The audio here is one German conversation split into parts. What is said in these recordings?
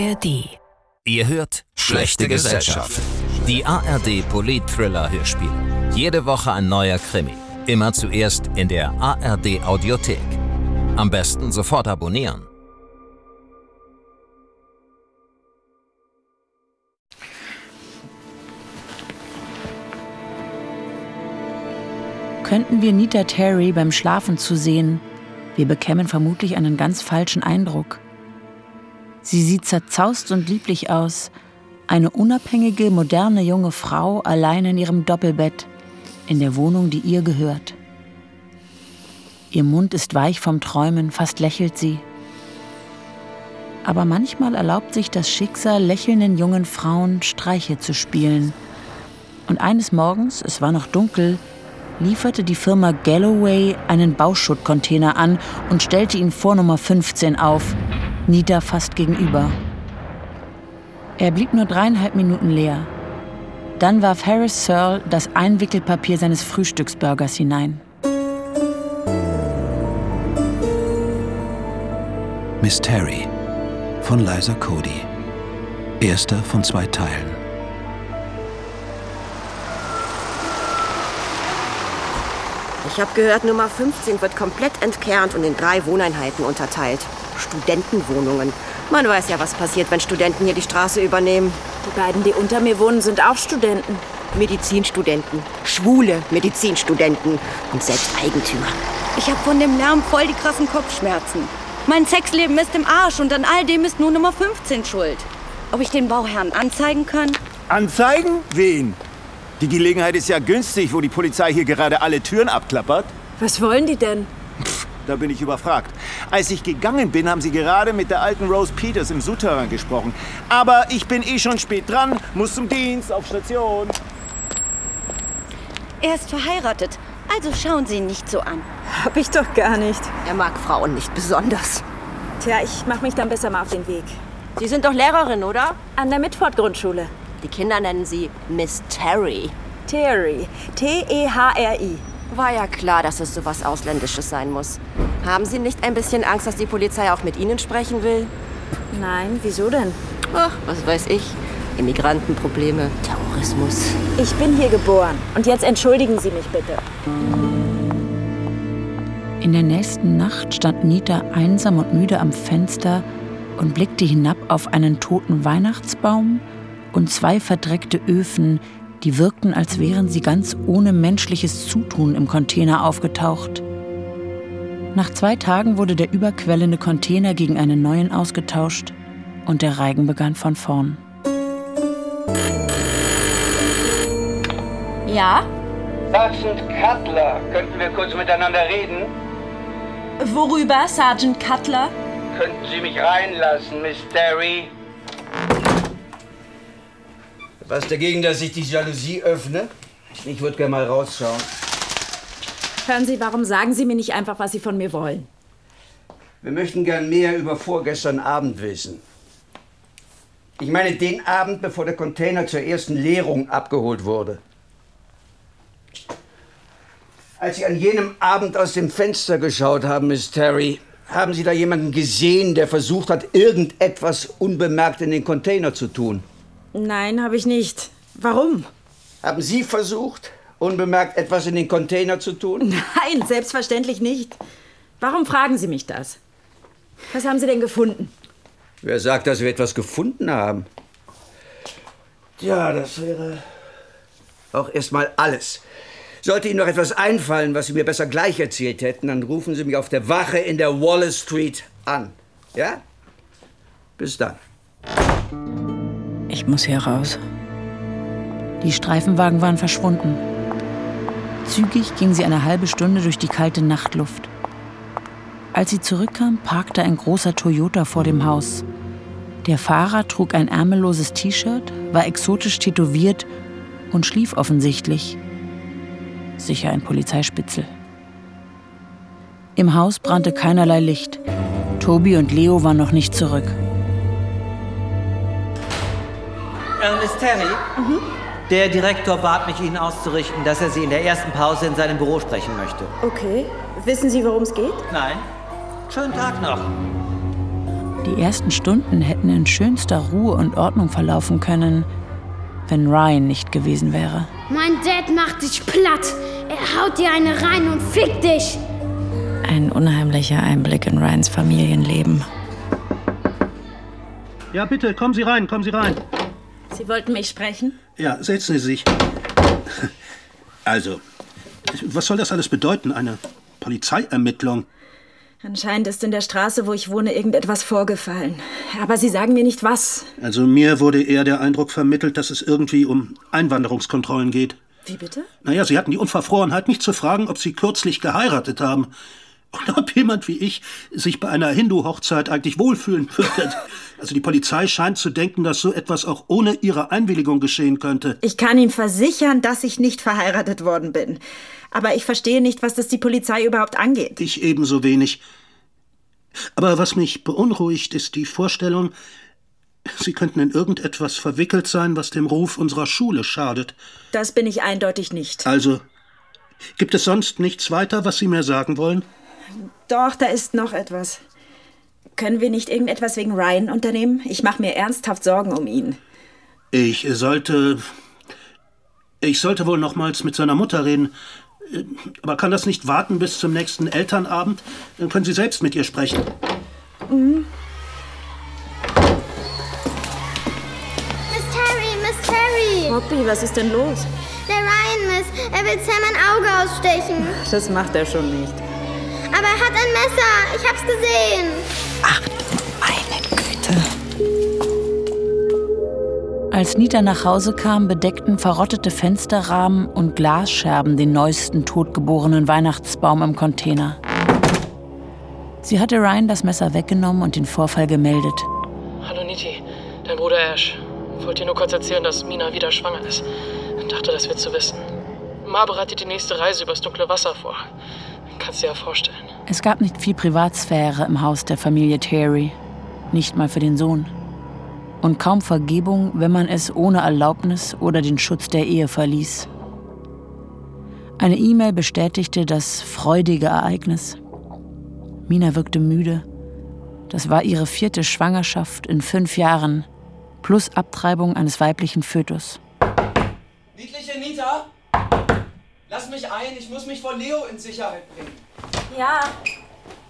ARD. Ihr hört Schlechte Gesellschaft. Die ARD Polit-Thriller Hörspiel. Jede Woche ein neuer Krimi. Immer zuerst in der ARD Audiothek. Am besten sofort abonnieren. Könnten wir Nita Terry beim Schlafen zu sehen, wir bekämen vermutlich einen ganz falschen Eindruck. Sie sieht zerzaust und lieblich aus, eine unabhängige, moderne junge Frau allein in ihrem Doppelbett, in der Wohnung, die ihr gehört. Ihr Mund ist weich vom Träumen, fast lächelt sie. Aber manchmal erlaubt sich das Schicksal lächelnden jungen Frauen Streiche zu spielen. Und eines Morgens, es war noch dunkel, lieferte die Firma Galloway einen Bauschuttcontainer an und stellte ihn vor Nummer 15 auf, Nita fast gegenüber. Er blieb nur dreieinhalb Minuten leer. Dann warf Harris Searle das Einwickelpapier seines Frühstücksburgers hinein. Miss Terry von Liza Cody. Erster von zwei Teilen. Ich habe gehört, Nummer 15 wird komplett entkernt und in drei Wohneinheiten unterteilt. Studentenwohnungen. Man weiß ja, was passiert, wenn Studenten hier die Straße übernehmen. Die beiden, die unter mir wohnen, sind auch Studenten. Medizinstudenten. Schwule Medizinstudenten. Und selbst Eigentümer. Ich habe von dem Lärm voll die krassen Kopfschmerzen. Mein Sexleben ist im Arsch und an all dem ist nur Nummer 15 schuld. Ob ich den Bauherrn anzeigen kann? Anzeigen? Wen? Die Gelegenheit ist ja günstig, wo die Polizei hier gerade alle Türen abklappert. Was wollen die denn? Da bin ich überfragt. Als ich gegangen bin, haben sie gerade mit der alten Rose Peters im Souterrain gesprochen. Aber ich bin eh schon spät dran, muss zum Dienst, auf Station. Er ist verheiratet, also schauen Sie ihn nicht so an. Hab ich doch gar nicht. Er mag Frauen nicht besonders. Tja, ich mach mich dann besser mal auf den Weg. Sie sind doch Lehrerin, oder? An der Mitford-Grundschule. Die Kinder nennen sie Miss Terry. Terry. T-E-H-R-I. War ja klar, dass es sowas Ausländisches sein muss. Haben Sie nicht ein bisschen Angst, dass die Polizei auch mit Ihnen sprechen will? Nein, wieso denn? Ach, was weiß ich. Immigrantenprobleme, Terrorismus. Ich bin hier geboren. Und jetzt entschuldigen Sie mich bitte. In der nächsten Nacht stand Nita einsam und müde am Fenster und blickte hinab auf einen toten Weihnachtsbaum und zwei verdreckte Öfen, die wirkten, als wären sie ganz ohne menschliches Zutun im Container aufgetaucht. Nach zwei Tagen wurde der überquellende Container gegen einen neuen ausgetauscht und der Reigen begann von vorn. Ja? Sergeant Cutler, könnten wir kurz miteinander reden? Worüber, Sergeant Cutler? Könnten Sie mich reinlassen, Miss Terry? Was dagegen, dass ich die Jalousie öffne? Ich würde gerne mal rausschauen. Hören Sie, warum sagen Sie mir nicht einfach, was Sie von mir wollen? Wir möchten gern mehr über vorgestern Abend wissen. Ich meine den Abend, bevor der Container zur ersten Leerung abgeholt wurde. Als Sie an jenem Abend aus dem Fenster geschaut haben, Miss Terry, haben Sie da jemanden gesehen, der versucht hat, irgendetwas unbemerkt in den Container zu tun? Nein, habe ich nicht. Warum? Haben Sie versucht, unbemerkt etwas in den Container zu tun? Nein, selbstverständlich nicht. Warum fragen Sie mich das? Was haben Sie denn gefunden? Wer sagt, dass wir etwas gefunden haben? Tja, das wäre auch erstmal alles. Sollte Ihnen noch etwas einfallen, was Sie mir besser gleich erzählt hätten, dann rufen Sie mich auf der Wache in der Wallace Street an. Ja? Bis dann. Ich muss hier raus. Die Streifenwagen waren verschwunden. Zügig ging sie eine halbe Stunde durch die kalte Nachtluft. Als sie zurückkam, parkte ein großer Toyota vor dem Haus. Der Fahrer trug ein ärmelloses T-Shirt, war exotisch tätowiert und schlief offensichtlich. Sicher ein Polizeispitzel. Im Haus brannte keinerlei Licht. Tobi und Leo waren noch nicht zurück. Miss Terry, der Direktor bat mich, Ihnen auszurichten, dass er Sie in der ersten Pause in seinem Büro sprechen möchte. Okay. Wissen Sie, worum es geht? Nein? Schönen Tag noch. Die ersten Stunden hätten in schönster Ruhe und Ordnung verlaufen können, wenn Ryan nicht gewesen wäre. Mein Dad macht dich platt. Er haut dir eine rein und fickt dich. Ein unheimlicher Einblick in Ryans Familienleben. Ja, bitte, kommen Sie rein, kommen Sie rein. Sie wollten mich sprechen? Ja, setzen Sie sich. Also, was soll das alles bedeuten? Eine Polizeiermittlung? Anscheinend ist in der Straße, wo ich wohne, irgendetwas vorgefallen. Aber Sie sagen mir nicht was. Also mir wurde eher der Eindruck vermittelt, dass es irgendwie um Einwanderungskontrollen geht. Wie bitte? Naja, Sie hatten die Unverfrorenheit, mich zu fragen, ob Sie kürzlich geheiratet haben. Und ob jemand wie ich sich bei einer Hindu-Hochzeit eigentlich wohlfühlen würde. Also die Polizei scheint zu denken, dass so etwas auch ohne ihre Einwilligung geschehen könnte. Ich kann Ihnen versichern, dass ich nicht verheiratet worden bin. Aber ich verstehe nicht, was das die Polizei überhaupt angeht. Ich ebenso wenig. Aber was mich beunruhigt, ist die Vorstellung, Sie könnten in irgendetwas verwickelt sein, was dem Ruf unserer Schule schadet. Das bin ich eindeutig nicht. Also, gibt es sonst nichts weiter, was Sie mir sagen wollen? Doch, da ist noch etwas. Können wir nicht irgendetwas wegen Ryan unternehmen? Ich mache mir ernsthaft Sorgen um ihn. Ich sollte. Ich sollte wohl nochmals mit seiner Mutter reden. Aber kann das nicht warten bis zum nächsten Elternabend? Dann können Sie selbst mit ihr sprechen. Mhm. Miss Terry, Miss Terry. Poppy, was ist denn los? Der Ryan, Miss. Er will Sam ein Auge ausstechen. Das macht er schon nicht. Aber er hat ein Messer. Ich hab's gesehen. Ach, meine Güte. Als Nita nach Hause kam, bedeckten verrottete Fensterrahmen und Glasscherben den neuesten totgeborenen Weihnachtsbaum im Container. Sie hatte Ryan das Messer weggenommen und den Vorfall gemeldet. Hallo Niti, dein Bruder Ash. Wollte dir nur kurz erzählen, dass Mina wieder schwanger ist. Dachte, das wird zu wissen. Ma bereitet die nächste Reise übers dunkle Wasser vor. Kannst dir ja vorstellen. Es gab nicht viel Privatsphäre im Haus der Familie Terry. Nicht mal für den Sohn. Und kaum Vergebung, wenn man es ohne Erlaubnis oder den Schutz der Ehe verließ. Eine E-Mail bestätigte das freudige Ereignis. Mina wirkte müde. Das war ihre vierte Schwangerschaft in fünf Jahren, plus Abtreibung eines weiblichen Fötus. Niedliche Nita, lass mich ein, ich muss mich vor Leo in Sicherheit bringen. Ja.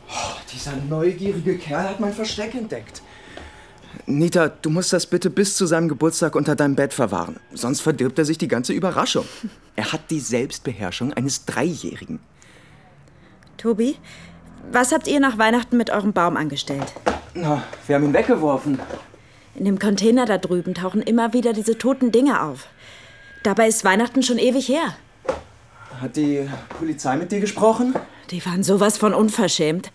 Oh, dieser neugierige Kerl hat mein Versteck entdeckt. Nita, du musst das bitte bis zu seinem Geburtstag unter deinem Bett verwahren. Sonst verdirbt er sich die ganze Überraschung. Er hat die Selbstbeherrschung eines Dreijährigen. Tobi, was habt ihr nach Weihnachten mit eurem Baum angestellt? Na, wir haben ihn weggeworfen. In dem Container da drüben tauchen immer wieder diese toten Dinge auf. Dabei ist Weihnachten schon ewig her. Hat die Polizei mit dir gesprochen? Die waren sowas von unverschämt.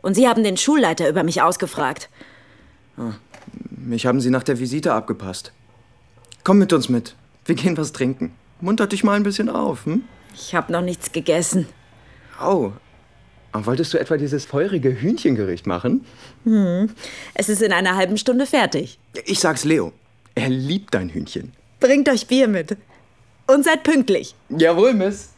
Und sie haben den Schulleiter über mich ausgefragt. Ah, mich haben sie nach der Visite abgepasst. Komm mit uns mit. Wir gehen was trinken. Muntert dich mal ein bisschen auf, hm? Ich habe noch nichts gegessen. Oh. Wolltest du etwa dieses feurige Hühnchengericht machen? Hm. Es ist in einer halben Stunde fertig. Ich sag's Leo. Er liebt dein Hühnchen. Bringt euch Bier mit. Und seid pünktlich. Jawohl, Miss.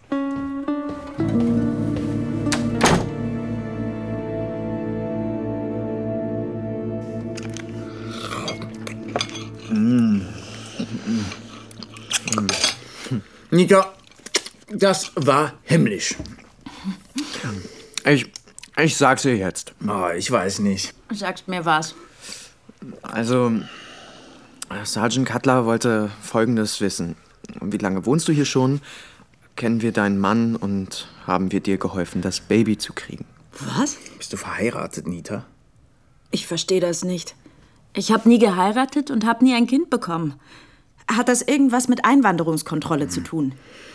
Nika, das war himmlisch. Ich, ich sag's ihr jetzt. Oh, ich weiß nicht. Sagst mir was. Also, Sergeant Cutler wollte Folgendes wissen. Wie lange wohnst du hier schon? Kennen wir deinen Mann und haben wir dir geholfen, das Baby zu kriegen? Was? Bist du verheiratet, Nita? Ich verstehe das nicht. Ich habe nie geheiratet und habe nie ein Kind bekommen. Hat das irgendwas mit Einwanderungskontrolle zu tun?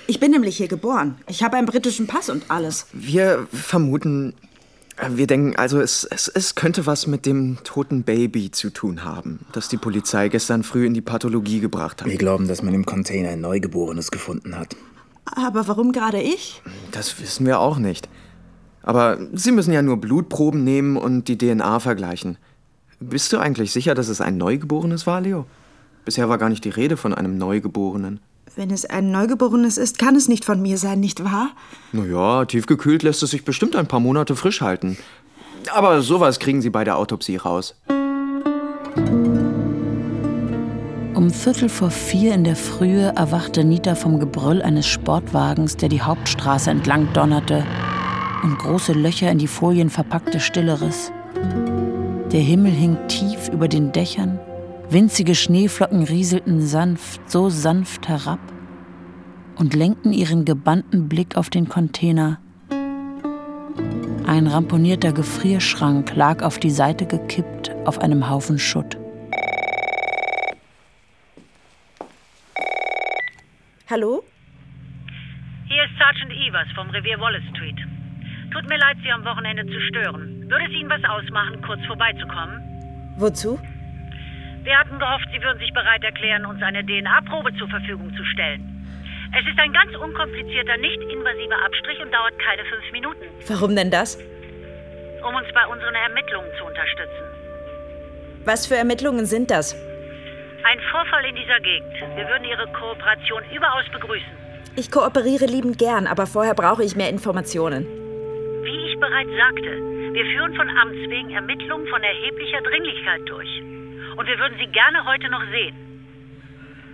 Ich bin nämlich hier geboren. Ich habe einen britischen Pass und alles. Wir vermuten, äh, wir denken, also es, es, es könnte was mit dem toten Baby zu tun haben, das die Polizei gestern früh in die Pathologie gebracht hat. Wir glauben, dass man im Container ein Neugeborenes gefunden hat. Aber warum gerade ich? Das wissen wir auch nicht. Aber Sie müssen ja nur Blutproben nehmen und die DNA vergleichen. Bist du eigentlich sicher, dass es ein Neugeborenes war, Leo? Bisher war gar nicht die Rede von einem Neugeborenen. Wenn es ein Neugeborenes ist, kann es nicht von mir sein, nicht wahr? Naja, tiefgekühlt lässt es sich bestimmt ein paar Monate frisch halten. Aber sowas kriegen Sie bei der Autopsie raus. Um Viertel vor vier in der Frühe erwachte Nita vom Gebrüll eines Sportwagens, der die Hauptstraße entlang donnerte und große Löcher in die Folien verpackte Stilleres. Der Himmel hing tief über den Dächern winzige Schneeflocken rieselten sanft, so sanft herab und lenkten ihren gebannten Blick auf den Container. Ein ramponierter Gefrierschrank lag auf die Seite gekippt auf einem Haufen Schutt. Hallo? Hier ist Sergeant Evers vom Revier Wallace Street. Tut mir leid, Sie am Wochenende zu stören. Würde es Ihnen was ausmachen, kurz vorbeizukommen? Wozu? Wir hatten gehofft, Sie würden sich bereit erklären, uns eine DNA-Probe zur Verfügung zu stellen. Es ist ein ganz unkomplizierter, nicht invasiver Abstrich und dauert keine fünf Minuten, Warum denn das? um uns bei unseren Ermittlungen zu unterstützen. Was für Ermittlungen sind das? Ein Vorfall in dieser Gegend. Wir würden Ihre Kooperation überaus begrüßen. Ich kooperiere liebend gern, aber vorher brauche ich mehr Informationen. Wie ich bereits sagte, wir führen von Amts wegen Ermittlungen von erheblicher Dringlichkeit durch. Und wir würden Sie gerne heute noch sehen.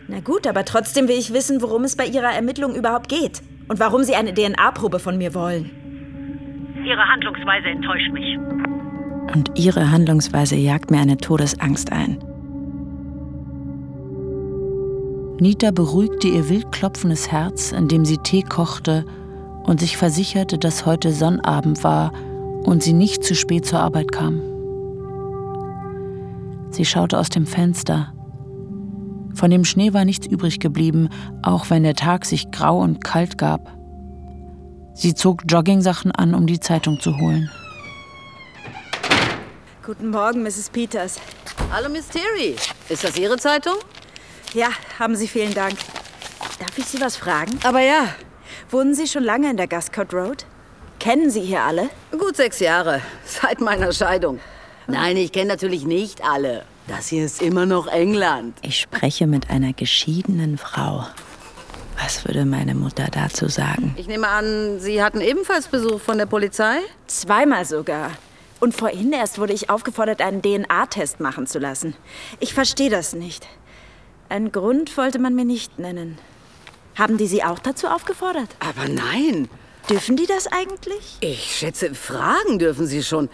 Na gut, aber trotzdem will ich wissen, worum es bei Ihrer Ermittlung überhaupt geht. Und warum Sie eine DNA-Probe von mir wollen. Ihre Handlungsweise enttäuscht mich. Und Ihre Handlungsweise jagt mir eine Todesangst ein. Nita beruhigte ihr wild klopfendes Herz, indem sie Tee kochte und sich versicherte, dass heute Sonnabend war und sie nicht zu spät zur Arbeit kam. Sie schaute aus dem Fenster. Von dem Schnee war nichts übrig geblieben, auch wenn der Tag sich grau und kalt gab. Sie zog Joggingsachen an, um die Zeitung zu holen. Guten Morgen, Mrs. Peters. Hallo, Miss Terry. Ist das Ihre Zeitung? Ja, haben Sie vielen Dank. Darf ich Sie was fragen? Aber ja. Wohnen Sie schon lange in der Gascourt Road? Kennen Sie hier alle? Gut sechs Jahre. Seit meiner Scheidung. Nein, ich kenne natürlich nicht alle. Das hier ist immer noch England. Ich spreche mit einer geschiedenen Frau. Was würde meine Mutter dazu sagen? Ich nehme an, Sie hatten ebenfalls Besuch von der Polizei? Zweimal sogar. Und vorhin erst wurde ich aufgefordert, einen DNA-Test machen zu lassen. Ich verstehe das nicht. Einen Grund wollte man mir nicht nennen. Haben die Sie auch dazu aufgefordert? Aber nein. Dürfen die das eigentlich? Ich schätze, fragen dürfen Sie schon.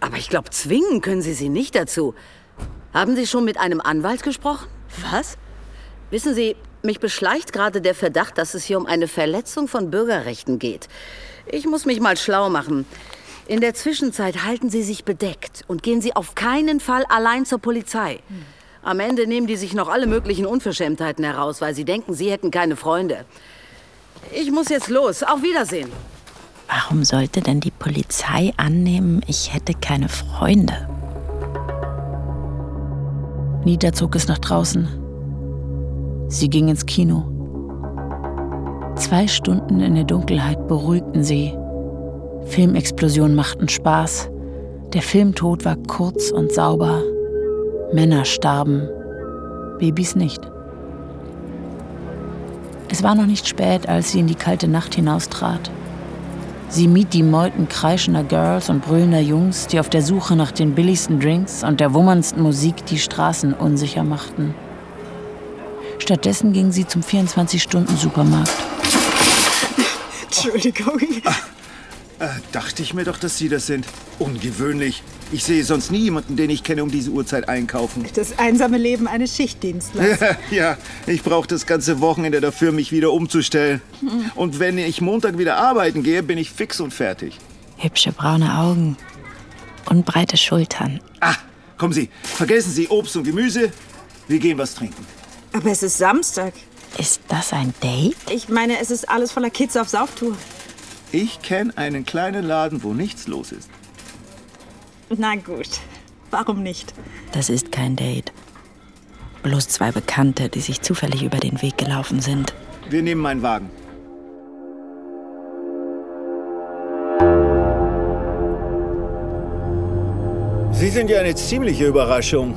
Aber ich glaube, zwingen können Sie sie nicht dazu. Haben Sie schon mit einem Anwalt gesprochen? Was? Wissen Sie, mich beschleicht gerade der Verdacht, dass es hier um eine Verletzung von Bürgerrechten geht. Ich muss mich mal schlau machen. In der Zwischenzeit halten Sie sich bedeckt und gehen Sie auf keinen Fall allein zur Polizei. Am Ende nehmen die sich noch alle möglichen Unverschämtheiten heraus, weil sie denken, sie hätten keine Freunde. Ich muss jetzt los. Auf Wiedersehen. Warum sollte denn die Polizei annehmen, ich hätte keine Freunde? Nita zog es nach draußen. Sie ging ins Kino. Zwei Stunden in der Dunkelheit beruhigten sie. Filmexplosionen machten Spaß. Der Filmtod war kurz und sauber. Männer starben, Babys nicht. Es war noch nicht spät, als sie in die kalte Nacht hinaustrat. Sie mied die Meuten kreischender Girls und brüllender Jungs, die auf der Suche nach den billigsten Drinks und der wummernsten Musik die Straßen unsicher machten. Stattdessen ging sie zum 24-Stunden-Supermarkt. Entschuldigung. Äh, dachte ich mir doch, dass Sie das sind. Ungewöhnlich. Ich sehe sonst nie jemanden, den ich kenne, um diese Uhrzeit einkaufen. Das einsame Leben eines Schichtdienstlers. ja, ich brauche das ganze Wochenende dafür, mich wieder umzustellen. Hm. Und wenn ich Montag wieder arbeiten gehe, bin ich fix und fertig. Hübsche braune Augen und breite Schultern. Ah, kommen Sie, vergessen Sie Obst und Gemüse. Wir gehen was trinken. Aber es ist Samstag. Ist das ein Date? Ich meine, es ist alles voller Kids auf Sauftour. Ich kenne einen kleinen Laden, wo nichts los ist. Na gut, warum nicht? Das ist kein Date. Bloß zwei Bekannte, die sich zufällig über den Weg gelaufen sind. Wir nehmen meinen Wagen. Sie sind ja eine ziemliche Überraschung.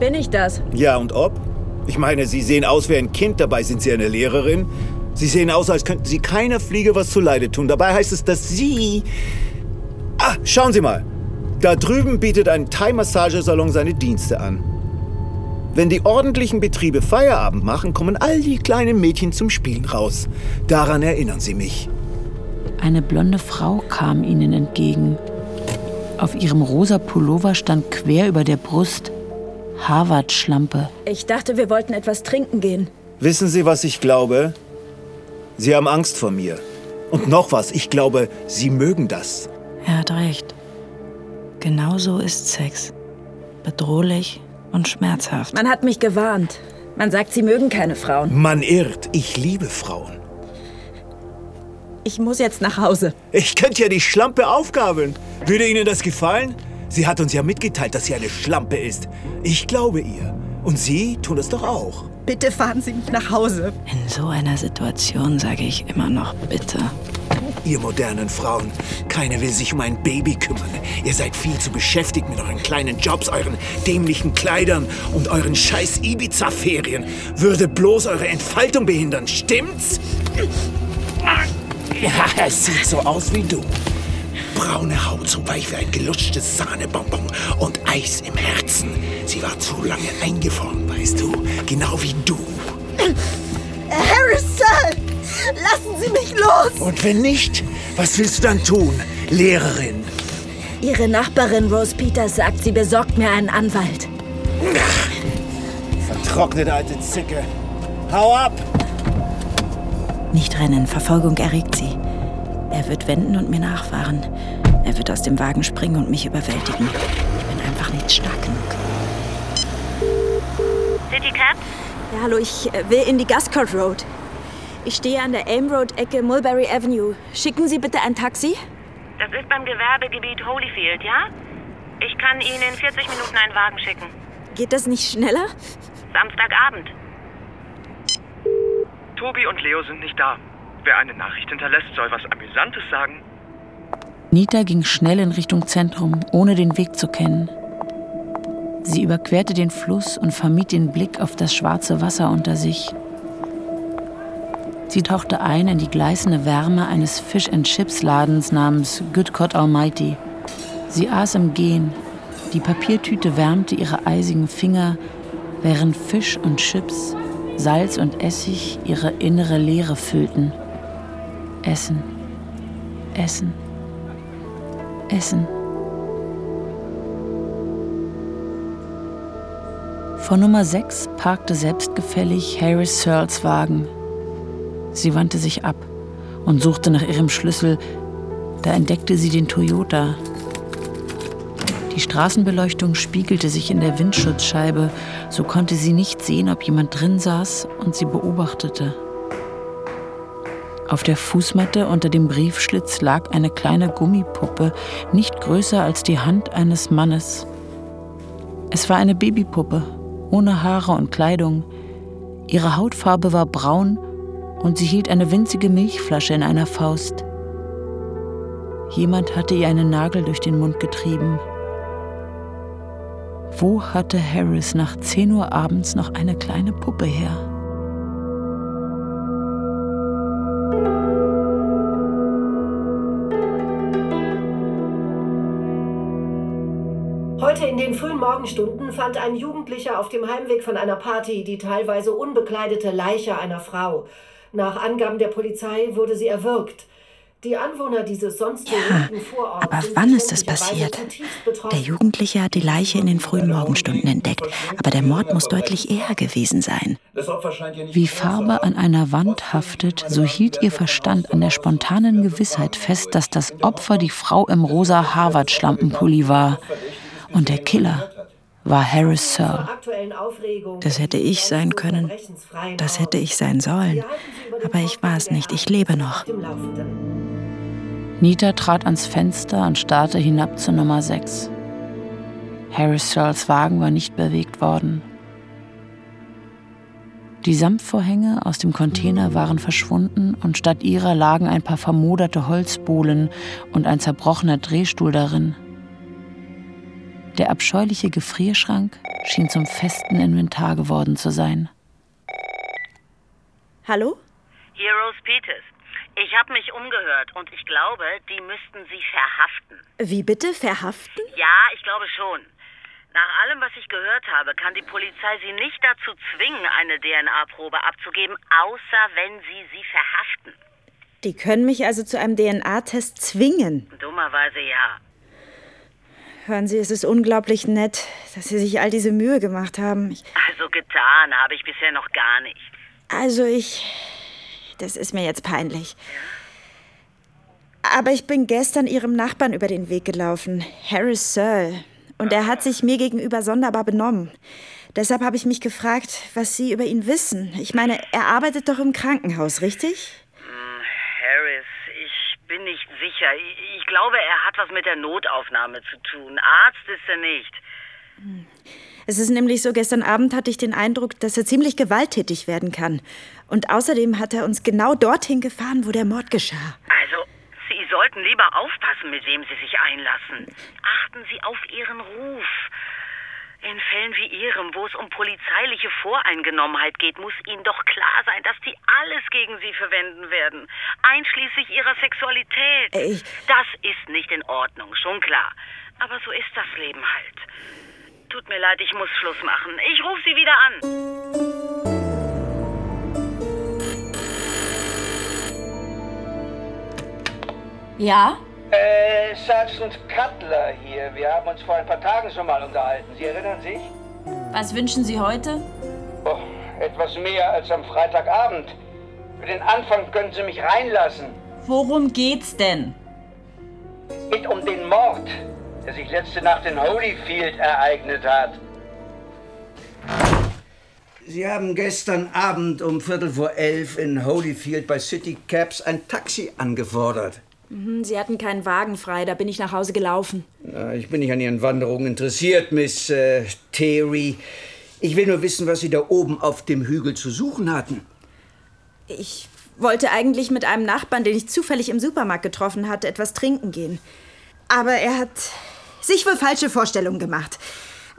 Bin ich das? Ja, und ob? Ich meine, Sie sehen aus wie ein Kind, dabei sind Sie eine Lehrerin. Sie sehen aus, als könnten Sie keiner Fliege was zuleide tun. Dabei heißt es, dass Sie... Ah, schauen Sie mal. Da drüben bietet ein Thai-Massagesalon seine Dienste an. Wenn die ordentlichen Betriebe Feierabend machen, kommen all die kleinen Mädchen zum Spielen raus. Daran erinnern sie mich. Eine blonde Frau kam ihnen entgegen. Auf ihrem rosa Pullover stand quer über der Brust Harvard-Schlampe. Ich dachte, wir wollten etwas trinken gehen. Wissen Sie, was ich glaube? Sie haben Angst vor mir. Und noch was, ich glaube, Sie mögen das. Er hat recht. Genau so ist Sex. Bedrohlich und schmerzhaft. Man hat mich gewarnt. Man sagt, sie mögen keine Frauen. Man irrt, ich liebe Frauen. Ich muss jetzt nach Hause. Ich könnte ja die Schlampe aufgabeln. Würde Ihnen das gefallen? Sie hat uns ja mitgeteilt, dass sie eine Schlampe ist. Ich glaube ihr. Und Sie tun es doch auch. Bitte fahren Sie mich nach Hause. In so einer Situation sage ich immer noch bitte. Ihr modernen Frauen, keine will sich um ein Baby kümmern. Ihr seid viel zu beschäftigt mit euren kleinen Jobs, euren dämlichen Kleidern und euren scheiß Ibiza-Ferien. Würde bloß eure Entfaltung behindern, stimmt's? Ja, es sieht so aus wie du. Braune Haut, so weich wie ein gelutschtes Sahnebonbon und Eis im Herzen. Sie war zu lange eingefroren, weißt du. Genau wie du. Harrison! Lassen Sie mich los! Und wenn nicht, was willst du dann tun, Lehrerin? Ihre Nachbarin Rose Peters sagt, sie besorgt mir einen Anwalt. Vertrocknete alte Zicke. Hau ab! Nicht rennen, Verfolgung erregt sie. Er wird wenden und mir nachfahren. Er wird aus dem Wagen springen und mich überwältigen. Ich bin einfach nicht stark genug. City Cab? Ja, hallo, ich äh, will in die Gascourt Road. Ich stehe an der Elm Road Ecke Mulberry Avenue. Schicken Sie bitte ein Taxi? Das ist beim Gewerbegebiet Holyfield, ja? Ich kann Ihnen in 40 Minuten einen Wagen schicken. Geht das nicht schneller? Samstagabend. Tobi und Leo sind nicht da. Wer eine Nachricht hinterlässt, soll was Amüsantes sagen. Nita ging schnell in Richtung Zentrum, ohne den Weg zu kennen. Sie überquerte den Fluss und vermied den Blick auf das schwarze Wasser unter sich. Sie tauchte ein in die gleißende Wärme eines Fish-and-Chips-Ladens namens Good God Almighty. Sie aß im Gehen. Die Papiertüte wärmte ihre eisigen Finger, während Fisch und Chips, Salz und Essig ihre innere Leere füllten. Essen, Essen, Essen. Vor Nummer 6 parkte selbstgefällig Harris Searles Wagen. Sie wandte sich ab und suchte nach ihrem Schlüssel. Da entdeckte sie den Toyota. Die Straßenbeleuchtung spiegelte sich in der Windschutzscheibe, so konnte sie nicht sehen, ob jemand drin saß und sie beobachtete. Auf der Fußmatte unter dem Briefschlitz lag eine kleine Gummipuppe, nicht größer als die Hand eines Mannes. Es war eine Babypuppe, ohne Haare und Kleidung. Ihre Hautfarbe war braun und sie hielt eine winzige Milchflasche in einer Faust. Jemand hatte ihr einen Nagel durch den Mund getrieben. Wo hatte Harris nach 10 Uhr abends noch eine kleine Puppe her? Morgenstunden fand ein Jugendlicher auf dem Heimweg von einer Party die teilweise unbekleidete Leiche einer Frau. Nach Angaben der Polizei wurde sie erwürgt. Die Anwohner dieses sonst beruhigten Vororts Aber wann ist das passiert? Der Jugendliche hat die Leiche in den frühen Morgenstunden entdeckt, aber der Mord muss deutlich eher gewesen sein. Wie Farbe an einer Wand haftet, so hielt ihr Verstand an der spontanen Gewissheit fest, dass das Opfer die Frau im rosa Harvard-Schlampenpulli war. Und der Killer war Harris Searle. Das hätte ich sein können. Das hätte ich sein sollen. Aber ich war es nicht. Ich lebe noch. Nita trat ans Fenster und starrte hinab zu Nummer 6. Harris Searles Wagen war nicht bewegt worden. Die Samtvorhänge aus dem Container waren verschwunden und statt ihrer lagen ein paar vermoderte Holzbohlen und ein zerbrochener Drehstuhl darin. Der abscheuliche Gefrierschrank schien zum festen Inventar geworden zu sein. Hallo? Hier Rose Peters. Ich habe mich umgehört und ich glaube, die müssten Sie verhaften. Wie bitte? Verhaften? Ja, ich glaube schon. Nach allem, was ich gehört habe, kann die Polizei Sie nicht dazu zwingen, eine DNA-Probe abzugeben, außer wenn Sie sie verhaften. Die können mich also zu einem DNA-Test zwingen. Dummerweise ja. Hören Sie, es ist unglaublich nett, dass Sie sich all diese Mühe gemacht haben. Ich, Also getan habe ich bisher noch gar nicht. also ich... Das ist mir jetzt peinlich. Aber ich bin gestern Ihrem Nachbarn über den Weg gelaufen, Harris Searle. Und er hat sich mir gegenüber sonderbar benommen. Deshalb habe ich mich gefragt, was Sie über ihn wissen. Ich meine, er arbeitet doch im Krankenhaus, richtig? Bin nicht sicher. Ich, ich glaube, er hat was mit der Notaufnahme zu tun. Arzt ist er nicht. Es ist nämlich so, gestern Abend hatte ich den Eindruck, dass er ziemlich gewalttätig werden kann. Und außerdem hat er uns genau dorthin gefahren, wo der Mord geschah. Also, Sie sollten lieber aufpassen, mit wem Sie sich einlassen. Achten Sie auf Ihren Ruf. In Fällen wie Ihrem, wo es um polizeiliche Voreingenommenheit geht, muss Ihnen doch klar sein, dass die alles gegen Sie verwenden werden. Einschließlich Ihrer Sexualität. Ich- Das ist nicht in Ordnung, schon klar. Aber so ist das Leben halt. Tut mir leid, ich muss Schluss machen. Ich rufe Sie wieder an. Ja? Äh, Sergeant Cutler hier. Wir haben uns vor ein paar Tagen schon mal unterhalten. Sie erinnern sich? Was wünschen Sie heute? Oh, etwas mehr als am Freitagabend. Für den Anfang können Sie mich reinlassen. Worum geht's denn? Es geht um den Mord, der sich letzte Nacht in Holyfield ereignet hat. Sie haben gestern Abend um Viertel vor elf in Holyfield bei City Cabs ein Taxi angefordert. Mhm, Sie hatten keinen Wagen frei, da bin ich nach Hause gelaufen. Ich bin nicht an Ihren Wanderungen interessiert, Miss äh, Terry. Ich will nur wissen, was Sie da oben auf dem Hügel zu suchen hatten. Ich wollte eigentlich mit einem Nachbarn, den ich zufällig im Supermarkt getroffen hatte, etwas trinken gehen. Aber er hat sich wohl falsche Vorstellungen gemacht.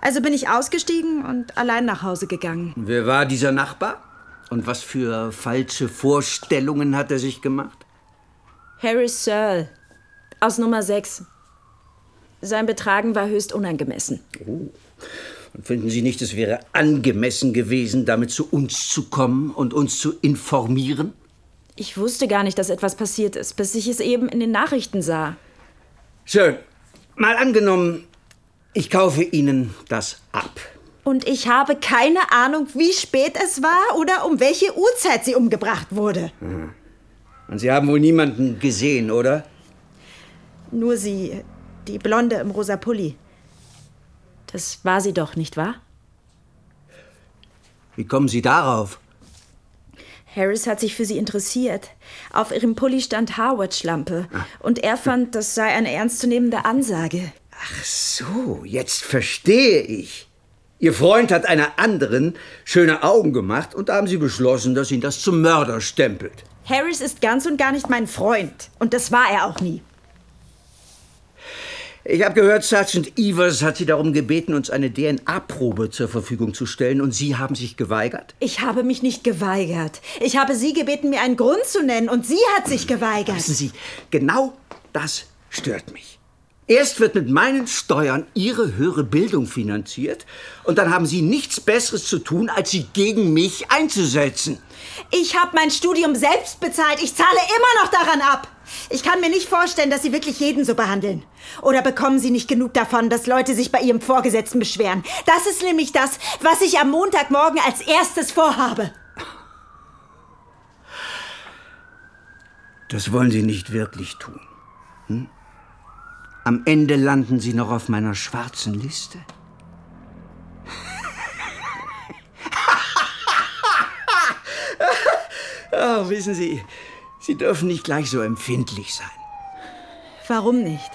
Also bin ich ausgestiegen und allein nach Hause gegangen. Wer war dieser Nachbar? Und was für falsche Vorstellungen hat er sich gemacht? Harris Searle aus Nummer 6. Sein Betragen war höchst unangemessen. Und finden Sie nicht, es wäre angemessen gewesen, damit zu uns zu kommen und uns zu informieren? Ich wusste gar nicht, dass etwas passiert ist, bis ich es eben in den Nachrichten sah. Schön. Mal angenommen, ich kaufe Ihnen das ab. Und ich habe keine Ahnung, wie spät es war oder um welche Uhrzeit sie umgebracht wurde. Hm. Und Sie haben wohl niemanden gesehen, oder? Nur sie, die Blonde im rosa Pulli. Das war sie doch, nicht wahr? Wie kommen Sie darauf? Harris hat sich für sie interessiert. Auf ihrem Pulli stand Harvard-Schlampe. Und er fand, das sei eine ernstzunehmende Ansage. Ach so, jetzt verstehe ich. Ihr Freund hat einer anderen schöne Augen gemacht und da haben Sie beschlossen, dass ihn das zum Mörder stempelt. Harris ist ganz und gar nicht mein Freund. Und das war er auch nie. Ich habe gehört, Sergeant Evers hat Sie darum gebeten, uns eine DNA-Probe zur Verfügung zu stellen und Sie haben sich geweigert? Ich habe mich nicht geweigert. Ich habe sie gebeten, mir einen Grund zu nennen. Und sie hat sich geweigert. Wissen Sie, genau das stört mich. Erst wird mit meinen Steuern Ihre höhere Bildung finanziert und dann haben Sie nichts Besseres zu tun, als sie gegen mich einzusetzen. Ich habe mein Studium selbst bezahlt. Ich zahle immer noch daran ab. Ich kann mir nicht vorstellen, dass Sie wirklich jeden so behandeln. Oder bekommen Sie nicht genug davon, dass Leute sich bei Ihrem Vorgesetzten beschweren? Das ist nämlich das, was ich am Montagmorgen als erstes vorhabe. Das wollen Sie nicht wirklich tun. Hm? Am Ende landen Sie noch auf meiner schwarzen Liste. oh, wissen Sie, Sie dürfen nicht gleich so empfindlich sein. Warum nicht?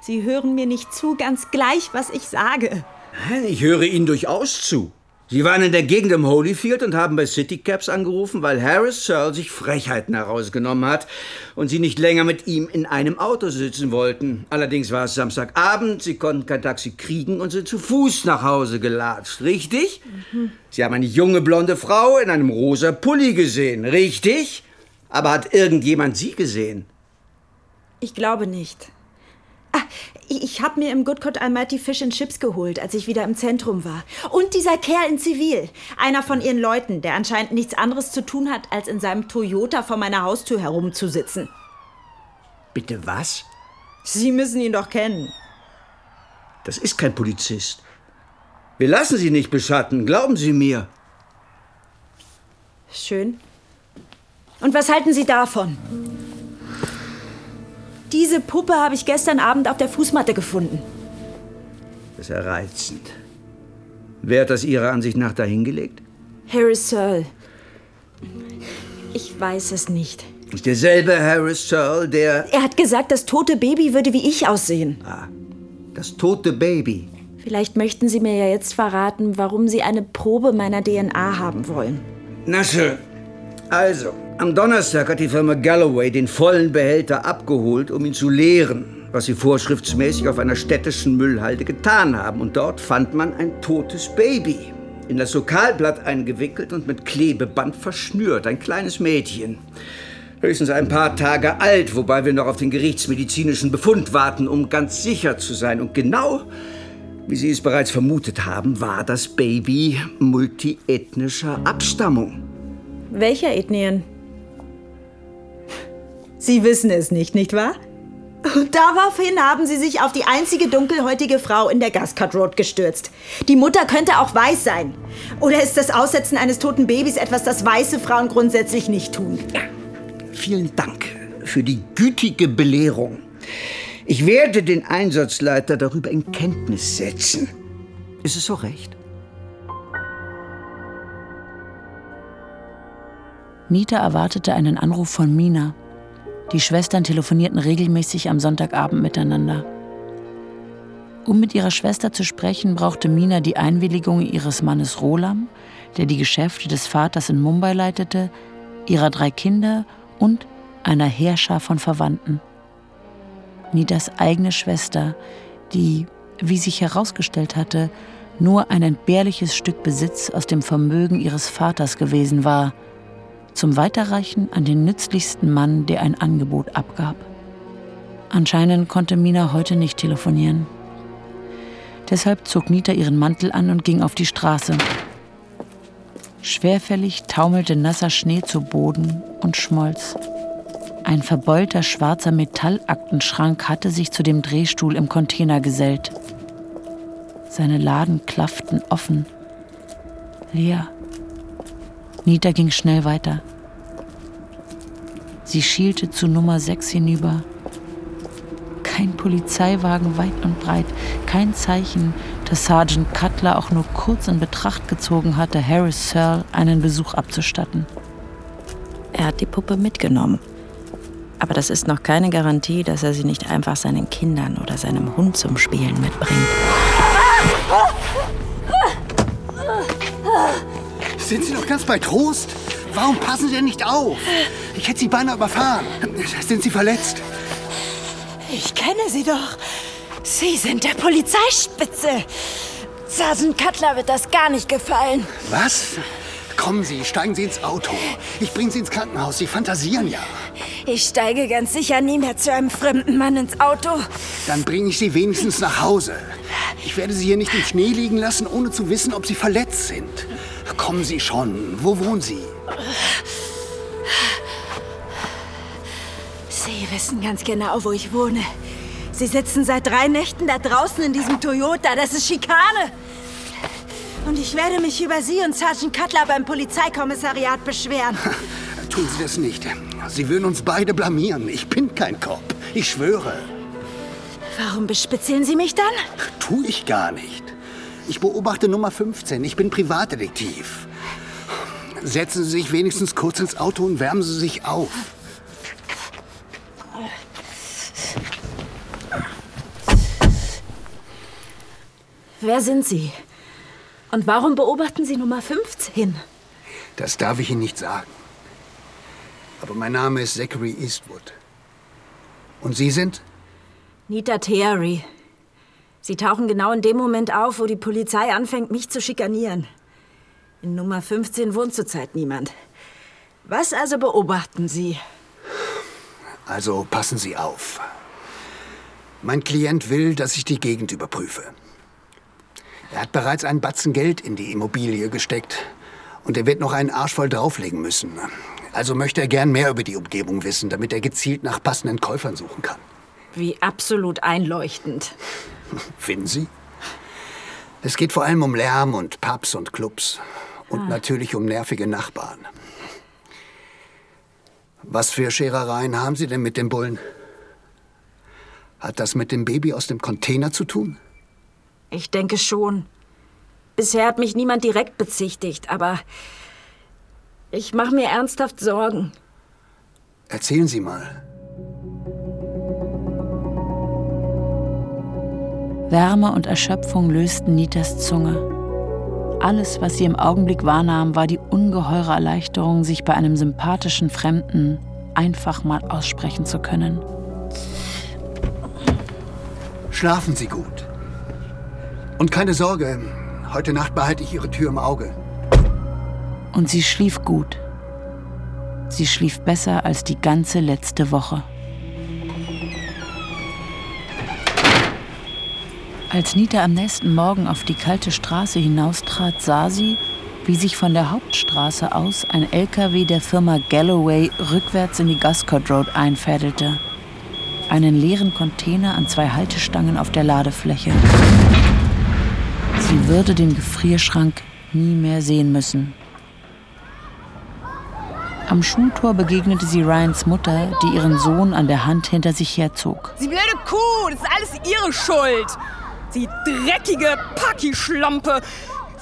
Sie hören mir nicht zu, ganz gleich, was ich sage. Nein, Ich höre Ihnen durchaus zu. Sie waren in der Gegend um Holyfield und haben bei City Cabs angerufen, weil Harris Searle sich Frechheiten herausgenommen hat und Sie nicht länger mit ihm in einem Auto sitzen wollten. Allerdings war es Samstagabend, Sie konnten kein Taxi kriegen und sind zu Fuß nach Hause gelatscht, richtig? Sie haben eine junge blonde Frau in einem rosa Pulli gesehen, richtig? Aber hat irgendjemand Sie gesehen? Ich glaube nicht. Ah, ich habe mir im Good Cod Almighty Fish and Chips geholt, als ich wieder im Zentrum war. Und dieser Kerl in Zivil. Einer von ihren Leuten, der anscheinend nichts anderes zu tun hat, als in seinem Toyota vor meiner Haustür herumzusitzen. Bitte was? Sie müssen ihn doch kennen. Das ist kein Polizist. Wir lassen Sie nicht beschatten, glauben Sie mir. Schön. Und was halten Sie davon? Diese Puppe habe ich gestern Abend auf der Fußmatte gefunden. Das ist ja reizend. Wer hat das Ihrer Ansicht nach dahingelegt? Harris Searle. Ich weiß es nicht. Ist derselbe Harris Searle, der... Er hat gesagt, das tote Baby würde wie ich aussehen. Das tote Baby. Vielleicht möchten Sie mir ja jetzt verraten, warum Sie eine Probe meiner DNA haben wollen. Na schön. Also, am Donnerstag hat die Firma Galloway den vollen Behälter abgeholt, um ihn zu leeren, was sie vorschriftsmäßig auf einer städtischen Müllhalde getan haben. Und dort fand man ein totes Baby. In das Lokalblatt eingewickelt und mit Klebeband verschnürt. Ein kleines Mädchen. Höchstens ein paar Tage alt, wobei wir noch auf den gerichtsmedizinischen Befund warten, um ganz sicher zu sein. Und genau wie Sie es bereits vermutet haben, war das Baby multiethnischer Abstammung. Welcher Ethnien? Sie wissen es nicht, nicht wahr? Und daraufhin haben Sie sich auf die einzige dunkelhäutige Frau in der Gascut Road gestürzt. Die Mutter könnte auch weiß sein. Oder ist das Aussetzen eines toten Babys etwas, das weiße Frauen grundsätzlich nicht tun? Vielen Dank für die gütige Belehrung. Ich werde den Einsatzleiter darüber in Kenntnis setzen. Ist es so recht? Nita erwartete einen Anruf von Mina. Die Schwestern telefonierten regelmäßig am Sonntagabend miteinander. Um mit ihrer Schwester zu sprechen, brauchte Mina die Einwilligung ihres Mannes Rolam, der die Geschäfte des Vaters in Mumbai leitete, ihrer drei Kinder und einer Heerschar von Verwandten. Nitas eigene Schwester, die, wie sich herausgestellt hatte, nur ein entbehrliches Stück Besitz aus dem Vermögen ihres Vaters gewesen war, zum Weiterreichen an den nützlichsten Mann, der ein Angebot abgab. Anscheinend konnte Mina heute nicht telefonieren. Deshalb zog Nita ihren Mantel an und ging auf die Straße. Schwerfällig taumelte nasser Schnee zu Boden und schmolz. Ein verbeulter schwarzer Metallaktenschrank hatte sich zu dem Drehstuhl im Container gesellt. Seine Laden klafften offen. Leer. Nita ging schnell weiter. Sie schielte zu Nummer 6 hinüber. Kein Polizeiwagen weit und breit, kein Zeichen, dass Sergeant Cutler auch nur kurz in Betracht gezogen hatte, Harris Searle einen Besuch abzustatten. Er hat die Puppe mitgenommen. Aber das ist noch keine Garantie, dass er sie nicht einfach seinen Kindern oder seinem Hund zum Spielen mitbringt. Sind Sie noch ganz bei Trost? Warum passen Sie denn nicht auf? Ich hätte Sie beinahe überfahren. Sind Sie verletzt? Ich kenne Sie doch. Sie sind der Polizeispitze. Sergeant Cutler wird das gar nicht gefallen. Was? Kommen Sie, steigen Sie ins Auto. Ich bringe Sie ins Krankenhaus. Sie fantasieren ja. Ich steige ganz sicher nie mehr zu einem fremden Mann ins Auto. Dann bringe ich Sie wenigstens nach Hause. Ich werde Sie hier nicht im Schnee liegen lassen, ohne zu wissen, ob Sie verletzt sind. Kommen Sie schon. Wo wohnen Sie? Sie wissen ganz genau, wo ich wohne. Sie sitzen seit drei Nächten da draußen in diesem Toyota. Das ist Schikane. Und ich werde mich über Sie und Sergeant Cutler beim Polizeikommissariat beschweren. Tun Sie das nicht. Sie würden uns beide blamieren. Ich bin kein Cop. Ich schwöre. Warum bespitzeln Sie mich dann? Tu ich gar nicht. Ich beobachte Nummer 15. Ich bin Privatdetektiv. Setzen Sie sich wenigstens kurz ins Auto und wärmen Sie sich auf. Wer sind Sie? Und warum beobachten Sie Nummer 15? Das darf ich Ihnen nicht sagen. Aber mein Name ist Zachary Eastwood. Und Sie sind? Nita Theory. Sie tauchen genau in dem Moment auf, wo die Polizei anfängt, mich zu schikanieren. In Nummer 15 wohnt zurzeit niemand. Was also beobachten Sie? Also passen Sie auf. Mein Klient will, dass ich die Gegend überprüfe. Er hat bereits einen Batzen Geld in die Immobilie gesteckt und er wird noch einen Arsch voll drauflegen müssen. Also möchte er gern mehr über die Umgebung wissen, damit er gezielt nach passenden Käufern suchen kann. Wie absolut einleuchtend. Finden Sie? Es geht vor allem um Lärm und Pubs und Clubs. Und Ah. natürlich um nervige Nachbarn. Was für Scherereien haben Sie denn mit dem Bullen? Hat das mit dem Baby aus dem Container zu tun? Ich denke schon. Bisher hat mich niemand direkt bezichtigt, aber ich mache mir ernsthaft Sorgen. Erzählen Sie mal. Wärme und Erschöpfung lösten Nitas Zunge. Alles, was sie im Augenblick wahrnahm, war die ungeheure Erleichterung, sich bei einem sympathischen Fremden einfach mal aussprechen zu können. Schlafen Sie gut. Und keine Sorge, heute Nacht behalte ich Ihre Tür im Auge. Und sie schlief gut. Sie schlief besser als die ganze letzte Woche. Als Nita am nächsten Morgen auf die kalte Straße hinaustrat, sah sie, wie sich von der Hauptstraße aus ein LKW der Firma Galloway rückwärts in die Guscott Road einfädelte. Einen leeren Container an zwei Haltestangen auf der Ladefläche. Sie würde den Gefrierschrank nie mehr sehen müssen. Am Schultor begegnete sie Ryans Mutter, die ihren Sohn an der Hand hinter sich herzog. Sie blöde Kuh, das ist alles ihre Schuld. Sie dreckige Paki-Schlampe.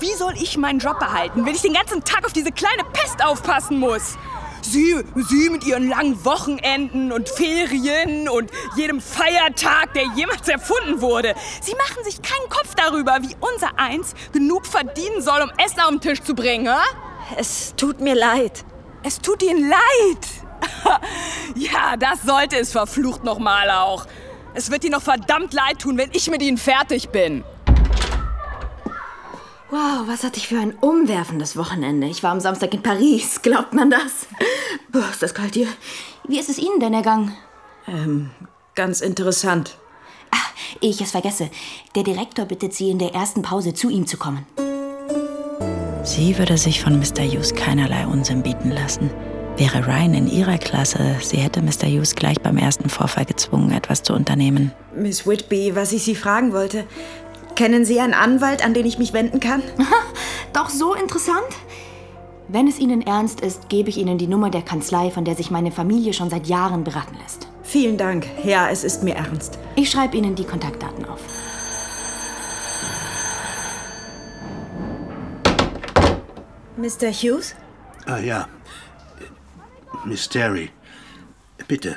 Wie soll ich meinen Job behalten, wenn ich den ganzen Tag auf diese kleine Pest aufpassen muss? Sie, Sie mit ihren langen Wochenenden und Ferien und jedem Feiertag, der jemals erfunden wurde. Sie machen sich keinen Kopf darüber, wie unser Eins genug verdienen soll, um Essen auf den Tisch zu bringen, ha? Es tut mir leid. Es tut Ihnen leid. ja, das sollte es verflucht nochmal auch. Es wird Ihnen noch verdammt leid tun, wenn ich mit Ihnen fertig bin. Wow, was hatte ich für ein umwerfendes Wochenende. Ich war am Samstag in Paris, glaubt man das? Boah, ist das kalt hier. Wie ist es Ihnen denn ergangen? Ähm, ganz interessant. Ich es vergesse. Der Direktor bittet Sie in der ersten Pause zu ihm zu kommen. Sie würde sich von Mr. Hughes keinerlei Unsinn bieten lassen. Wäre Ryan in ihrer Klasse, sie hätte Mr. Hughes gleich beim ersten Vorfall gezwungen, etwas zu unternehmen. Miss Whitby, was ich Sie fragen wollte. Kennen Sie einen Anwalt, an den ich mich wenden kann? Doch so interessant? Wenn es Ihnen ernst ist, gebe ich Ihnen die Nummer der Kanzlei, von der sich meine Familie schon seit Jahren beraten lässt. Vielen Dank. Ja, es ist mir ernst. Ich schreibe Ihnen die Kontaktdaten auf. Mr. Hughes? Ah ja. Miss Terry. Bitte.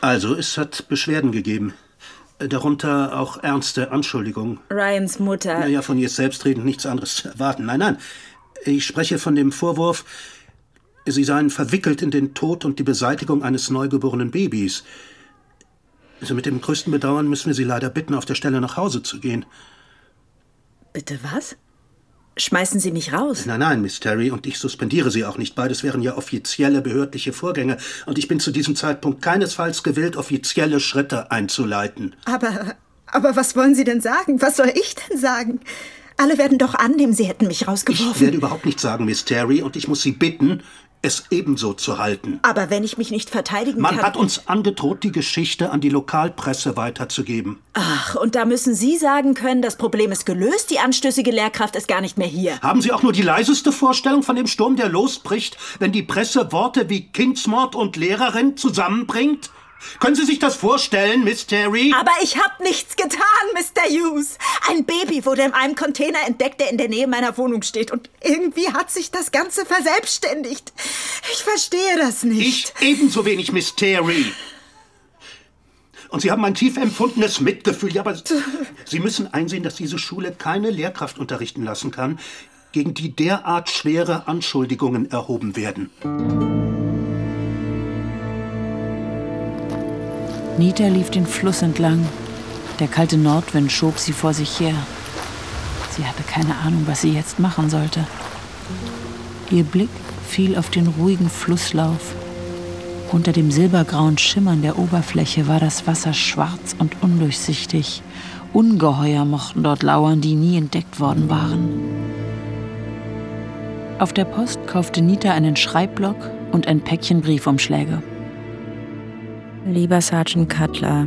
Also, es hat Beschwerden gegeben. Darunter auch ernste Anschuldigungen. Ryans Mutter. Naja, von ihr selbstredend nichts anderes zu erwarten. Nein, nein. Ich spreche von dem Vorwurf, Sie seien verwickelt in den Tod und die Beseitigung eines neugeborenen Babys. Also mit dem größten Bedauern müssen wir Sie leider bitten, auf der Stelle nach Hause zu gehen. Bitte was? Schmeißen Sie mich raus? Nein, nein, Miss Terry, und ich suspendiere Sie auch nicht. Beides wären ja offizielle behördliche Vorgänge. Und ich bin zu diesem Zeitpunkt keinesfalls gewillt, offizielle Schritte einzuleiten. Aber, aber was wollen Sie denn sagen? Was soll ich denn sagen? Alle werden doch annehmen, Sie hätten mich Ich rausgeworfen. werde überhaupt nichts sagen, Miss Terry, und ich muss Sie bitten, es ebenso zu halten. Aber wenn ich mich nicht verteidigen Man kann. hat uns angedroht, die Geschichte an die Lokalpresse weiterzugeben. Ach, und da müssen Sie sagen können, das Problem ist gelöst, die anstößige Lehrkraft ist gar nicht mehr hier. Haben Sie auch nur die leiseste Vorstellung von dem Sturm, der losbricht, wenn die Presse Worte wie Kindsmord und Lehrerin zusammenbringt? Können Sie sich das vorstellen, Miss Terry? Aber ich hab nichts getan, Mr. Hughes. Ein Baby wurde in einem Container entdeckt, der in der Nähe meiner Wohnung steht. Und irgendwie hat sich das Ganze verselbstständigt. Ich verstehe das nicht. Ich ebenso wenig, Miss Terry. Und Sie haben ein tief empfundenes Mitgefühl. Ja, aber Sie müssen einsehen, dass diese Schule keine Lehrkraft unterrichten lassen kann, gegen die derart schwere Anschuldigungen erhoben werden. Nita lief den Fluss entlang. Der kalte Nordwind schob sie vor sich her. Sie hatte keine Ahnung, was sie jetzt machen sollte. Ihr Blick fiel auf den ruhigen Flusslauf. Unter dem silbergrauen Schimmern der Oberfläche war das Wasser schwarz und undurchsichtig. Ungeheuer mochten dort lauern, die nie entdeckt worden waren. Auf der Post kaufte Nita einen Schreibblock und ein Päckchen Briefumschläge. Lieber Sergeant Cutler,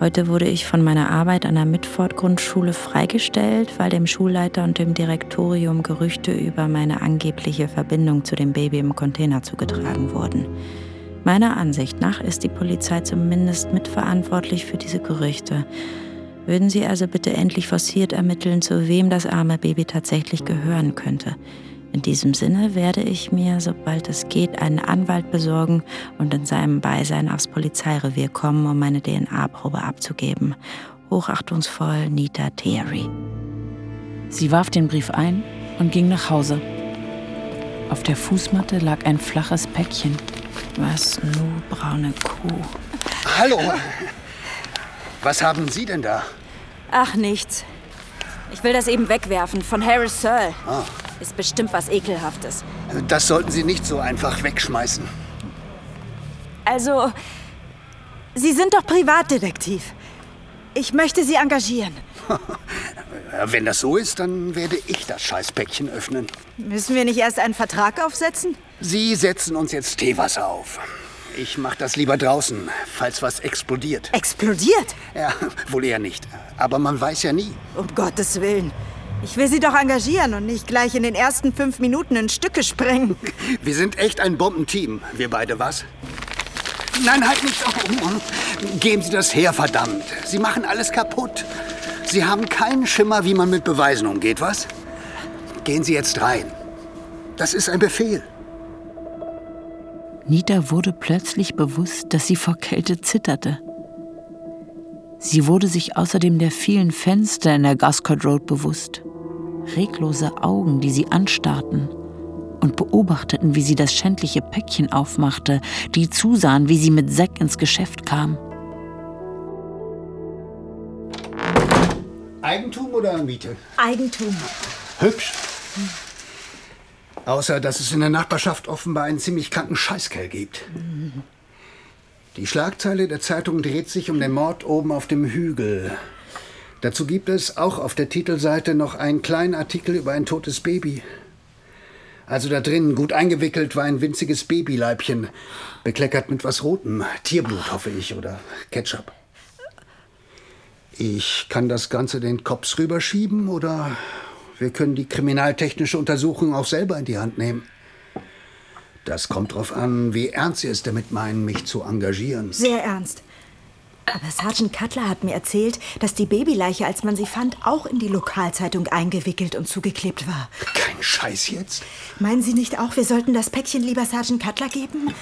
heute wurde ich von meiner Arbeit an der Mitford-Grundschule freigestellt, weil dem Schulleiter und dem Direktorium Gerüchte über meine angebliche Verbindung zu dem Baby im Container zugetragen wurden. Meiner Ansicht nach ist die Polizei zumindest mitverantwortlich für diese Gerüchte. Würden Sie also bitte endlich forciert ermitteln, zu wem das arme Baby tatsächlich gehören könnte. In diesem Sinne werde ich mir, sobald es geht, einen Anwalt besorgen und in seinem Beisein aufs Polizeirevier kommen, um meine DNA-Probe abzugeben. Hochachtungsvoll Nita Theory. Sie warf den Brief ein und ging nach Hause. Auf der Fußmatte lag ein flaches Päckchen. Was nur braune Kuh. Hallo. Was haben Sie denn da? Ach, nichts. Ich will das eben wegwerfen von Harris Searle. Ah. Ist bestimmt was Ekelhaftes. Das sollten Sie nicht so einfach wegschmeißen. Also, Sie sind doch Privatdetektiv. Ich möchte Sie engagieren. Wenn das so ist, dann werde ich das Scheißpäckchen öffnen. Müssen wir nicht erst einen Vertrag aufsetzen? Sie setzen uns jetzt Teewasser auf. Ich mach das lieber draußen, falls was explodiert. Explodiert? Ja, wohl eher nicht. Aber man weiß ja nie. Um Gottes Willen. Ich will Sie doch engagieren und nicht gleich in den ersten fünf Minuten in Stücke sprengen. Wir sind echt ein Bombenteam. Wir beide, was? Nein, halt nicht. Oh, Geben Sie das her, verdammt. Sie machen alles kaputt. Sie haben keinen Schimmer, wie man mit Beweisen umgeht, was? Gehen Sie jetzt rein. Das ist ein Befehl. Nita wurde plötzlich bewusst, dass sie vor Kälte zitterte. Sie wurde sich außerdem der vielen Fenster in der Gascott Road bewusst. Reglose Augen, die sie anstarrten und beobachteten, wie sie das schändliche Päckchen aufmachte, die zusahen, wie sie mit Zack ins Geschäft kam. Eigentum oder Miete? Eigentum. Hübsch. Außer, dass es in der Nachbarschaft offenbar einen ziemlich kranken Scheißkerl gibt. Die Schlagzeile der Zeitung dreht sich um den Mord oben auf dem Hügel. Dazu gibt es auch auf der Titelseite noch einen kleinen Artikel über ein totes Baby. Also da drin, gut eingewickelt, war ein winziges Babyleibchen, bekleckert mit was Rotem. Tierblut, hoffe ich, oder Ketchup. Ich kann das Ganze den Cops rüberschieben oder wir können die kriminaltechnische Untersuchung auch selber in die Hand nehmen. Das kommt drauf an, wie ernst Sie es damit meinen, mich zu engagieren. Sehr ernst. Aber Sergeant Cutler hat mir erzählt, dass die Babyleiche, als man sie fand, auch in die Lokalzeitung eingewickelt und zugeklebt war. Kein Scheiß jetzt. Meinen Sie nicht auch, wir sollten das Päckchen lieber Sergeant Cutler geben?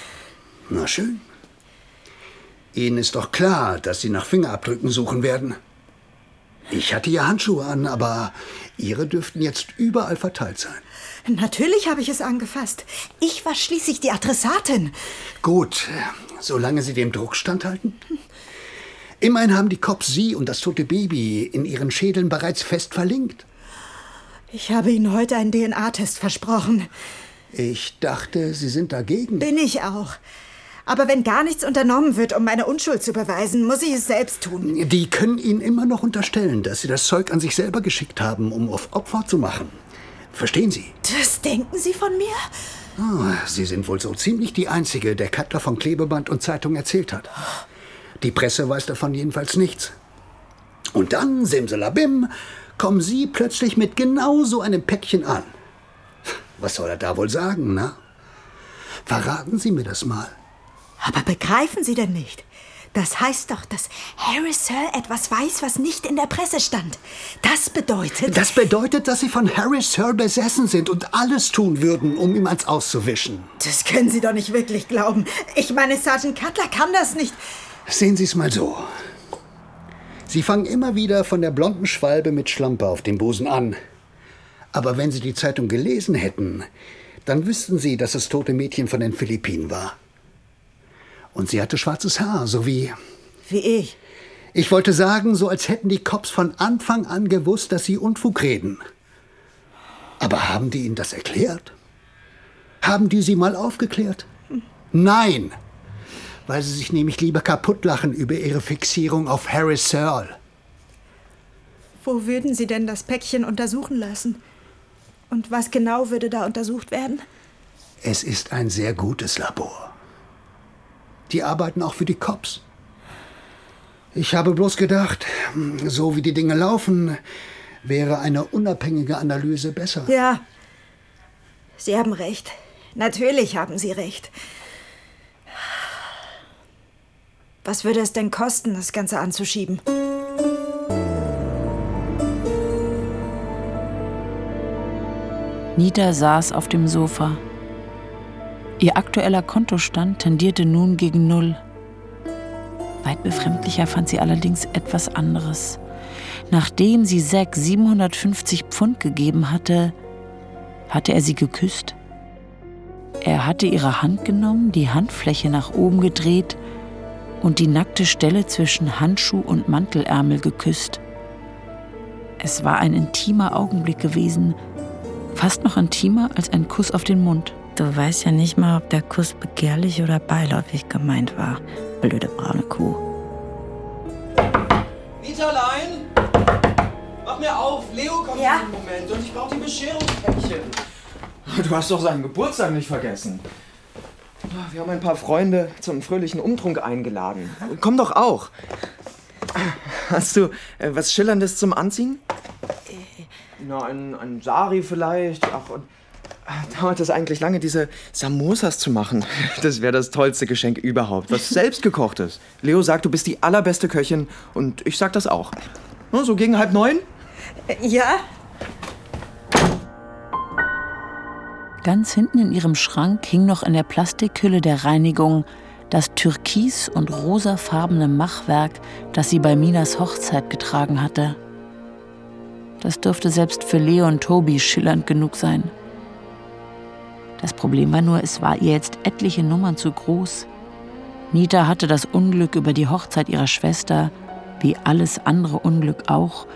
Na schön. Ihnen ist doch klar, dass Sie nach Fingerabdrücken suchen werden. Ich hatte ja Handschuhe an, aber Ihre dürften jetzt überall verteilt sein. Natürlich habe ich es angefasst. Ich war schließlich die Adressatin. Gut, solange Sie dem Druck standhalten. Immerhin haben die Cops Sie und das tote Baby in ihren Schädeln bereits fest verlinkt. Ich habe Ihnen heute einen DNA-Test versprochen. Ich dachte, Sie sind dagegen. Bin ich auch. Aber wenn gar nichts unternommen wird, um meine Unschuld zu beweisen, muss ich es selbst tun. Die können Ihnen immer noch unterstellen, dass Sie das Zeug an sich selber geschickt haben, um auf Opfer zu machen. Verstehen Sie? Das denken Sie von mir? Oh, Sie sind wohl so ziemlich die Einzige, der Cutler von Klebeband und Zeitung erzählt hat. Die Presse weiß davon jedenfalls nichts. Und dann, simsalabim, kommen Sie plötzlich mit genau so einem Päckchen an. Was soll er da wohl sagen, na? Verraten Sie mir das mal. Aber begreifen Sie denn nicht? Das heißt doch, dass Harris Sir etwas weiß, was nicht in der Presse stand. Das bedeutet. Das bedeutet, dass Sie von Harris Sir besessen sind und alles tun würden, um ihm ans Auszuwischen. Das können Sie doch nicht wirklich glauben. Ich meine, Sergeant Cutler kann das nicht. Sehen Sie es mal so. Sie fangen immer wieder von der blonden Schwalbe mit Schlampe auf dem Busen an. Aber wenn Sie die Zeitung gelesen hätten, dann wüssten Sie, dass das tote Mädchen von den Philippinen war. Und sie hatte schwarzes Haar, so wie. Wie ich. Ich wollte sagen, so als hätten die Cops von Anfang an gewusst, dass sie Unfug reden. Aber haben die Ihnen das erklärt? Haben die Sie mal aufgeklärt? Nein. weil sie sich nämlich lieber kaputtlachen über ihre Fixierung auf Harry Searle. Wo würden Sie denn das Päckchen untersuchen lassen? Und was genau würde da untersucht werden? Es ist ein sehr gutes Labor. Die arbeiten auch für die Cops. Ich habe bloß gedacht, so wie die Dinge laufen, wäre eine unabhängige Analyse besser. Ja, Sie haben recht. Natürlich haben Sie recht. Was würde es denn kosten, das Ganze anzuschieben? Nita saß auf dem Sofa. Ihr aktueller Kontostand tendierte nun gegen Null. Weit befremdlicher fand sie allerdings etwas anderes. Nachdem sie Zack 750 Pfund gegeben hatte, hatte er sie geküsst. Er hatte ihre Hand genommen, die Handfläche nach oben gedreht und die nackte Stelle zwischen Handschuh und Mantelärmel geküsst. Es war ein intimer Augenblick gewesen, fast noch intimer als ein Kuss auf den Mund. Du weißt ja nicht mal, ob der Kuss begehrlich oder beiläufig gemeint war. Blöde braune Kuh. Niederlein! Mach mir auf! Leo kommt ja? in Moment und ich brauche die Bescherungspäckchen. Du hast doch seinen Geburtstag nicht vergessen. Wir haben ein paar Freunde zum fröhlichen Umtrunk eingeladen. Komm doch auch. Hast du äh, was Schillerndes zum Anziehen? Na, ein, ein Sari vielleicht. Ach, und dauert es eigentlich lange, diese Samosas zu machen? Das wäre das tollste Geschenk überhaupt. Was selbstgekochtes. Leo sagt, du bist die allerbeste Köchin und ich sag das auch. So gegen halb neun? Ja, Ganz hinten in ihrem Schrank hing noch in der Plastikhülle der Reinigung das türkis- und rosafarbene Machwerk, das sie bei Minas Hochzeit getragen hatte. Das dürfte selbst für Leo und Tobi schillernd genug sein. Das Problem war nur, es war ihr jetzt etliche Nummern zu groß. Nita hatte das Unglück über die Hochzeit ihrer Schwester, wie alles andere Unglück auch,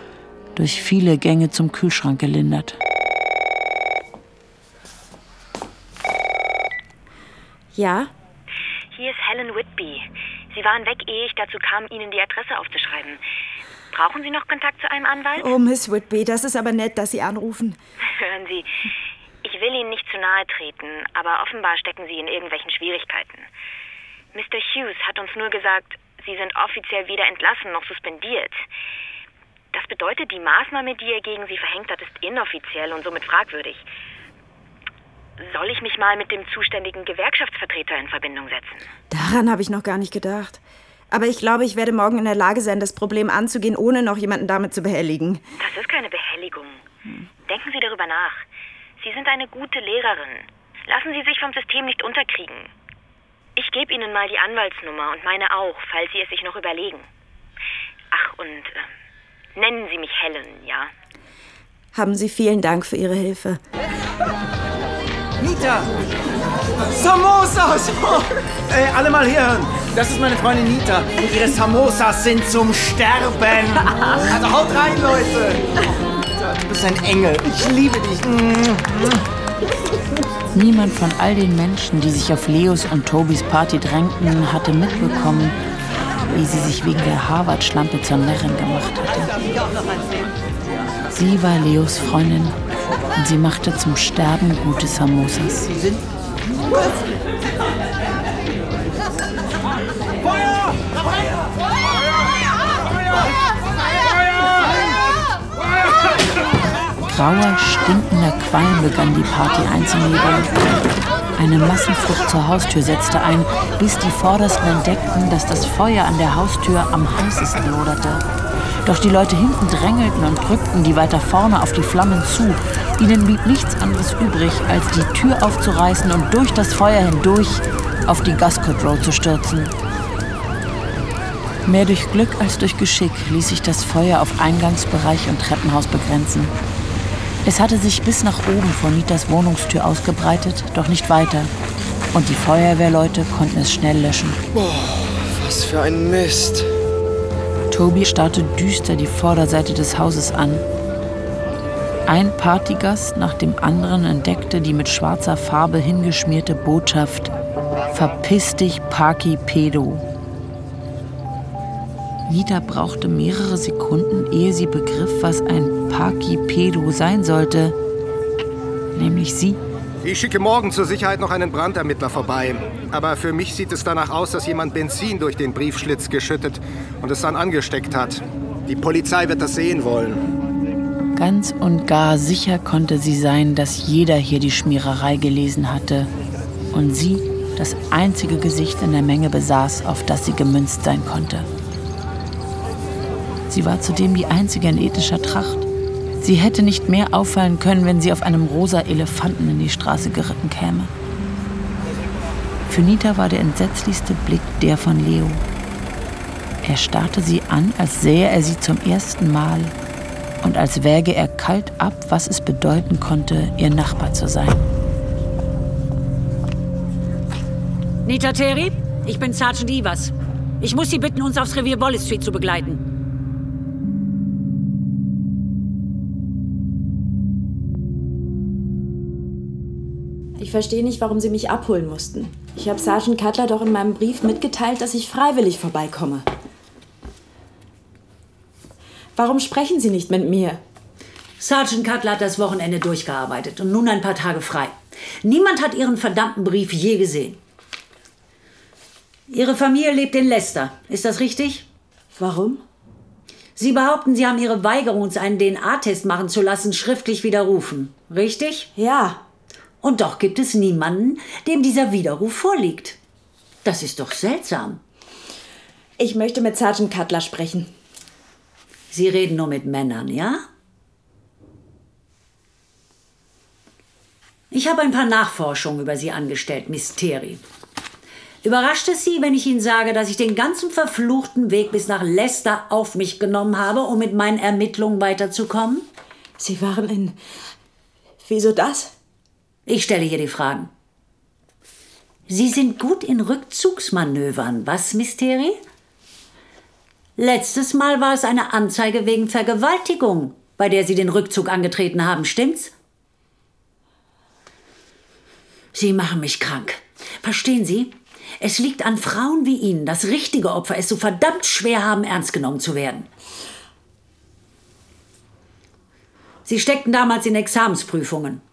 durch viele Gänge zum Kühlschrank gelindert. Ja? Hier ist Helen Whitby. Sie waren weg, ehe ich dazu kam, Ihnen die Adresse aufzuschreiben. Brauchen Sie noch Kontakt zu einem Anwalt? Oh, Miss Whitby, das ist aber nett, dass Sie anrufen. Hören Sie, ich will Ihnen nicht zu nahe treten, aber offenbar stecken Sie in irgendwelchen Schwierigkeiten. Mr. Hughes hat uns nur gesagt, Sie sind offiziell weder entlassen noch suspendiert. Das bedeutet, die Maßnahme, die er gegen Sie verhängt hat, ist inoffiziell und somit fragwürdig. Soll ich mich mal mit dem zuständigen Gewerkschaftsvertreter in Verbindung setzen? Daran habe ich noch gar nicht gedacht. Aber ich glaube, ich werde morgen in der Lage sein, das Problem anzugehen, ohne noch jemanden damit zu behelligen. Das ist keine Behelligung. Denken Sie darüber nach. Sie sind eine gute Lehrerin. Lassen Sie sich vom System nicht unterkriegen. Ich gebe Ihnen mal die Anwaltsnummer und meine auch, falls Sie es sich noch überlegen. Ach, und äh, nennen Sie mich Helen, ja? Haben Sie vielen Dank für Ihre Hilfe. Nita! Samosas! Ey, alle mal herhören. Das ist meine Freundin Nita. Und ihre Samosas sind zum Sterben. Also haut rein, Leute. Du bist ein Engel. Ich liebe dich. Niemand von all den Menschen, die sich auf Leos und Tobis Party drängten, hatte mitbekommen, wie sie sich wegen der Harvard-Schlampe zur Närrin gemacht hatte. Sie war Leos Freundin und sie machte zum Sterben gute Samosas. Grauer, stinkender Qualm begann die Party einzunebeln. Eine Massenflucht zur Haustür setzte ein, bis die Vordersten entdeckten, dass das Feuer an der Haustür am heißesten loderte. Doch die Leute hinten drängelten und drückten die weiter vorne auf die Flammen zu. Ihnen blieb nichts anderes übrig, als die Tür aufzureißen und durch das Feuer hindurch auf die Guscott Road zu stürzen. Mehr durch Glück als durch Geschick ließ sich das Feuer auf Eingangsbereich und Treppenhaus begrenzen. Es hatte sich bis nach oben vor Nitas Wohnungstür ausgebreitet, doch nicht weiter. Und die Feuerwehrleute konnten es schnell löschen. Boah, was für ein Mist. Toby starrte düster die Vorderseite des Hauses an. Ein Partygast nach dem anderen entdeckte die mit schwarzer Farbe hingeschmierte Botschaft Verpiss dich, Parky Pedo. Nita brauchte mehrere Sekunden, ehe sie begriff, was ein Parky Pedo sein sollte. Nämlich sie. Ich schicke morgen zur Sicherheit noch einen Brandermittler vorbei. Aber für mich sieht es danach aus, dass jemand Benzin durch den Briefschlitz geschüttet und es dann angesteckt hat. Die Polizei wird das sehen wollen. Ganz und gar sicher konnte sie sein, dass jeder hier die Schmiererei gelesen hatte und sie das einzige Gesicht in der Menge besaß, auf das sie gemünzt sein konnte. Sie war zudem die einzige in ethischer Tracht. Sie hätte nicht mehr auffallen können, wenn sie auf einem rosa Elefanten in die Straße geritten käme. Für Nita war der entsetzlichste Blick der von Leo. Er starrte sie an, als sähe er sie zum ersten Mal und als wäge er kalt ab, was es bedeuten konnte, ihr Nachbar zu sein. Nita Terry, ich bin Sergeant Ivers. Ich muss Sie bitten, uns aufs Revier Wallace Street zu begleiten. Ich verstehe nicht, warum Sie mich abholen mussten. Ich habe Sergeant Cutler doch in meinem Brief mitgeteilt, dass ich freiwillig vorbeikomme. Warum sprechen Sie nicht mit mir? Sergeant Cutler hat das Wochenende durchgearbeitet und nun ein paar Tage frei. Niemand hat Ihren verdammten Brief je gesehen. Ihre Familie lebt in Leicester. Ist das richtig? Warum? Sie behaupten, Sie haben Ihre Weigerung, uns einen DNA-Test machen zu lassen, schriftlich widerrufen. Richtig? Ja. Und doch gibt es niemanden, dem dieser Widerruf vorliegt. Das ist doch seltsam. Ich möchte mit Sergeant Cutler sprechen. Sie reden nur mit Männern, ja? Ich habe ein paar Nachforschungen über Sie angestellt, Miss Terry. Überrascht es Sie, wenn ich Ihnen sage, dass ich den ganzen verfluchten Weg bis nach Leicester auf mich genommen habe, um mit meinen Ermittlungen weiterzukommen? Sie waren in. Wieso das? Ich stelle hier die Fragen. Sie sind gut in Rückzugsmanövern, was, Miss Terry? Letztes Mal war es eine Anzeige wegen Vergewaltigung, bei der Sie den Rückzug angetreten haben, stimmt's? Sie machen mich krank. Verstehen Sie? Es liegt an Frauen wie Ihnen, dass richtige Opfer es so verdammt schwer haben, ernst genommen zu werden. Sie steckten damals in Examensprüfungen.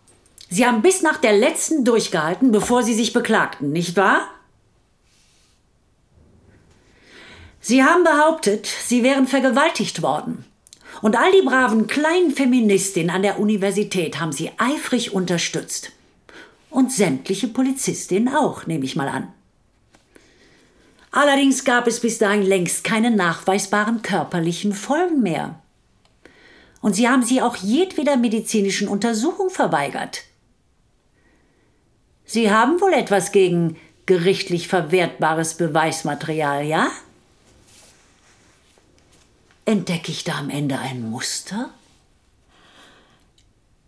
Sie haben bis nach der letzten durchgehalten, bevor Sie sich beklagten, nicht wahr? Sie haben behauptet, Sie wären vergewaltigt worden. Und all die braven kleinen Feministinnen an der Universität haben Sie eifrig unterstützt. Und sämtliche Polizistinnen auch, nehme ich mal an. Allerdings gab es bis dahin längst keine nachweisbaren körperlichen Folgen mehr. Und sie haben sie auch jedweder medizinischen Untersuchung verweigert. Sie haben wohl etwas gegen gerichtlich verwertbares Beweismaterial, ja? Entdecke ich da am Ende ein Muster?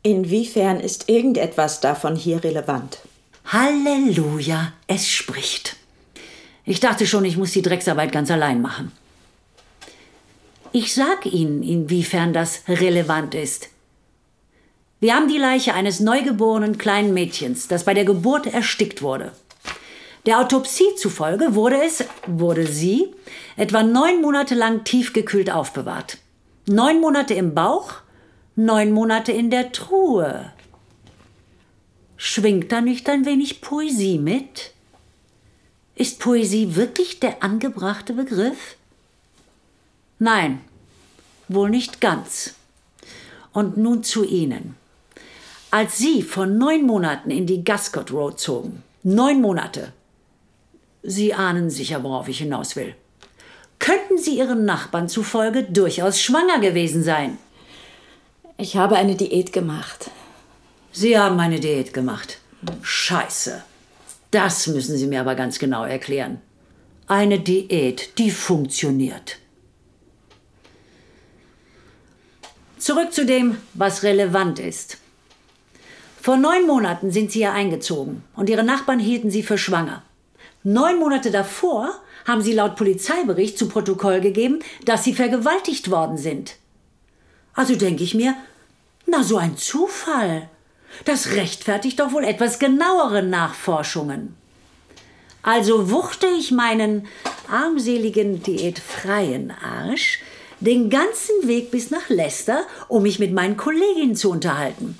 Inwiefern ist irgendetwas davon hier relevant? Halleluja, es spricht. Ich dachte schon, ich muss die Drecksarbeit ganz allein machen. Ich sag Ihnen, inwiefern das relevant ist. Wir haben die Leiche eines neugeborenen kleinen Mädchens, das bei der Geburt erstickt wurde. Der Autopsie zufolge wurde es, wurde sie, etwa neun Monate lang tiefgekühlt aufbewahrt. Neun Monate im Bauch, neun Monate in der Truhe. Schwingt da nicht ein wenig Poesie mit? Ist Poesie wirklich der angebrachte Begriff? Nein, wohl nicht ganz. Und nun zu Ihnen. Als Sie vor neun Monaten in die Gascot Road zogen, neun Monate, Sie ahnen sicher, worauf ich hinaus will, könnten Sie Ihren Nachbarn zufolge durchaus schwanger gewesen sein. Ich habe eine Diät gemacht. Sie haben eine Diät gemacht. Scheiße. Das müssen Sie mir aber ganz genau erklären. Eine Diät, die funktioniert. Zurück zu dem, was relevant ist. Vor neun Monaten sind Sie hier eingezogen und Ihre Nachbarn hielten Sie für schwanger. Neun Monate davor haben Sie laut Polizeibericht zu Protokoll gegeben, dass Sie vergewaltigt worden sind. Also denke ich mir, na so ein Zufall. Das rechtfertigt doch wohl etwas genauere Nachforschungen. Also wuchte ich meinen armseligen, diätfreien Arsch den ganzen Weg bis nach Leicester, um mich mit meinen Kolleginnen zu unterhalten.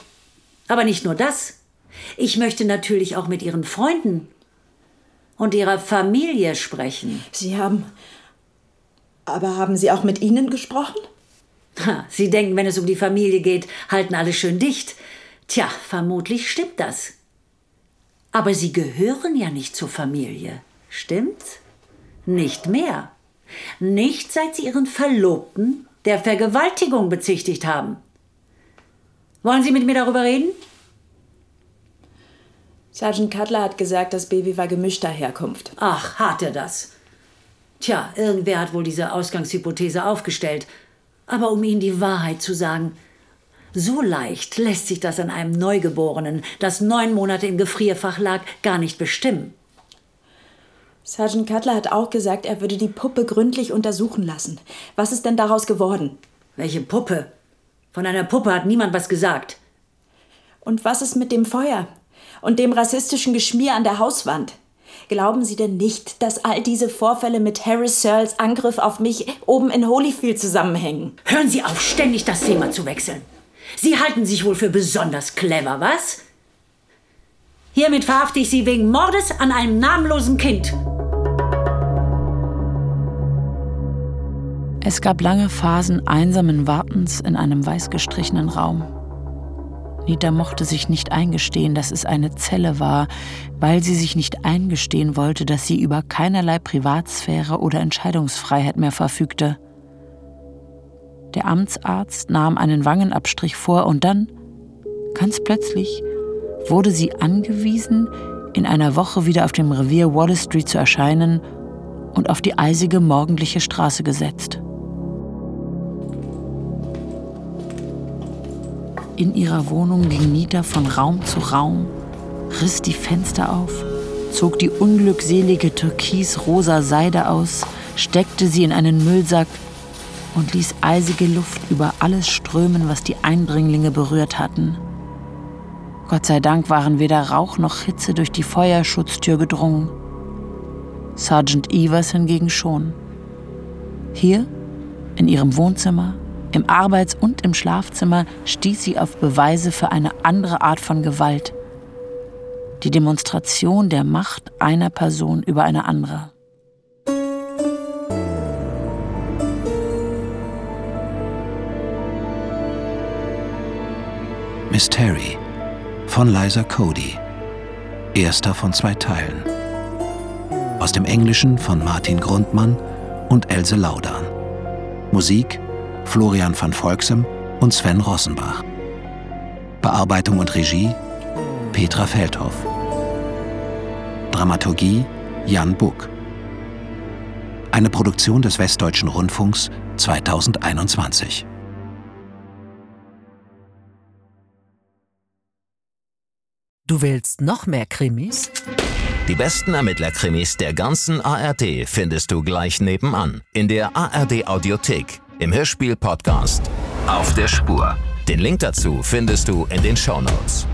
Aber nicht nur das. Ich möchte natürlich auch mit ihren Freunden und ihrer Familie sprechen. Sie haben. Aber haben Sie auch mit ihnen gesprochen? Ha, Sie denken, wenn es um die Familie geht, halten alle schön dicht. Tja, vermutlich stimmt das. Aber Sie gehören ja nicht zur Familie. Stimmt's? Nicht mehr. Nicht seit Sie Ihren Verlobten der Vergewaltigung bezichtigt haben. Wollen Sie mit mir darüber reden? Sergeant Cutler hat gesagt, das Baby war gemischter Herkunft. Ach, hat er das? Tja, irgendwer hat wohl diese Ausgangshypothese aufgestellt. Aber um Ihnen die Wahrheit zu sagen, so leicht lässt sich das an einem Neugeborenen, das neun Monate im Gefrierfach lag, gar nicht bestimmen. Sergeant Cutler hat auch gesagt, er würde die Puppe gründlich untersuchen lassen. Was ist denn daraus geworden? Welche Puppe? Von einer Puppe hat niemand was gesagt. Und was ist mit dem Feuer? Und dem rassistischen Geschmier an der Hauswand? Glauben Sie denn nicht, dass all diese Vorfälle mit Harris Searles Angriff auf mich oben in Holyfield zusammenhängen? Hören Sie auf, ständig das Thema zu wechseln. Sie halten sich wohl für besonders clever, was? Hiermit verhafte ich Sie wegen Mordes an einem namenlosen Kind. Es gab lange Phasen einsamen Wartens in einem weiß gestrichenen Raum. Nita mochte sich nicht eingestehen, dass es eine Zelle war, weil sie sich nicht eingestehen wollte, dass sie über keinerlei Privatsphäre oder Entscheidungsfreiheit mehr verfügte. Der Amtsarzt nahm einen Wangenabstrich vor und dann, ganz plötzlich, wurde sie angewiesen, in einer Woche wieder auf dem Revier Wallace Street zu erscheinen und auf die eisige morgendliche Straße gesetzt. In ihrer Wohnung ging Nita von Raum zu Raum, riss die Fenster auf, zog die unglückselige türkisrosa Seide aus, steckte sie in einen Müllsack und ließ eisige Luft über alles strömen, was die Eindringlinge berührt hatten. Gott sei Dank waren weder Rauch noch Hitze durch die Feuerschutztür gedrungen. Sergeant Evers hingegen schon. Hier, in ihrem Wohnzimmer, im Arbeits- und im Schlafzimmer stieß sie auf Beweise für eine andere Art von Gewalt. Die Demonstration der Macht einer Person über eine andere. Miss Terry von Liza Cody. Erster von zwei Teilen. Aus dem Englischen von Martin Grundmann und Else Laudan. Musik Florian van Volksem und Sven Rossenbach. Bearbeitung und Regie Petra Feldhoff. Dramaturgie Jan Buck. Eine Produktion des Westdeutschen Rundfunks 2021. Du willst noch mehr Krimis? Die besten Ermittlerkrimis der ganzen ARD findest du gleich nebenan in der ARD Audiothek im Hörspiel-Podcast Auf der Spur. Den Link dazu findest du in den Show Notes.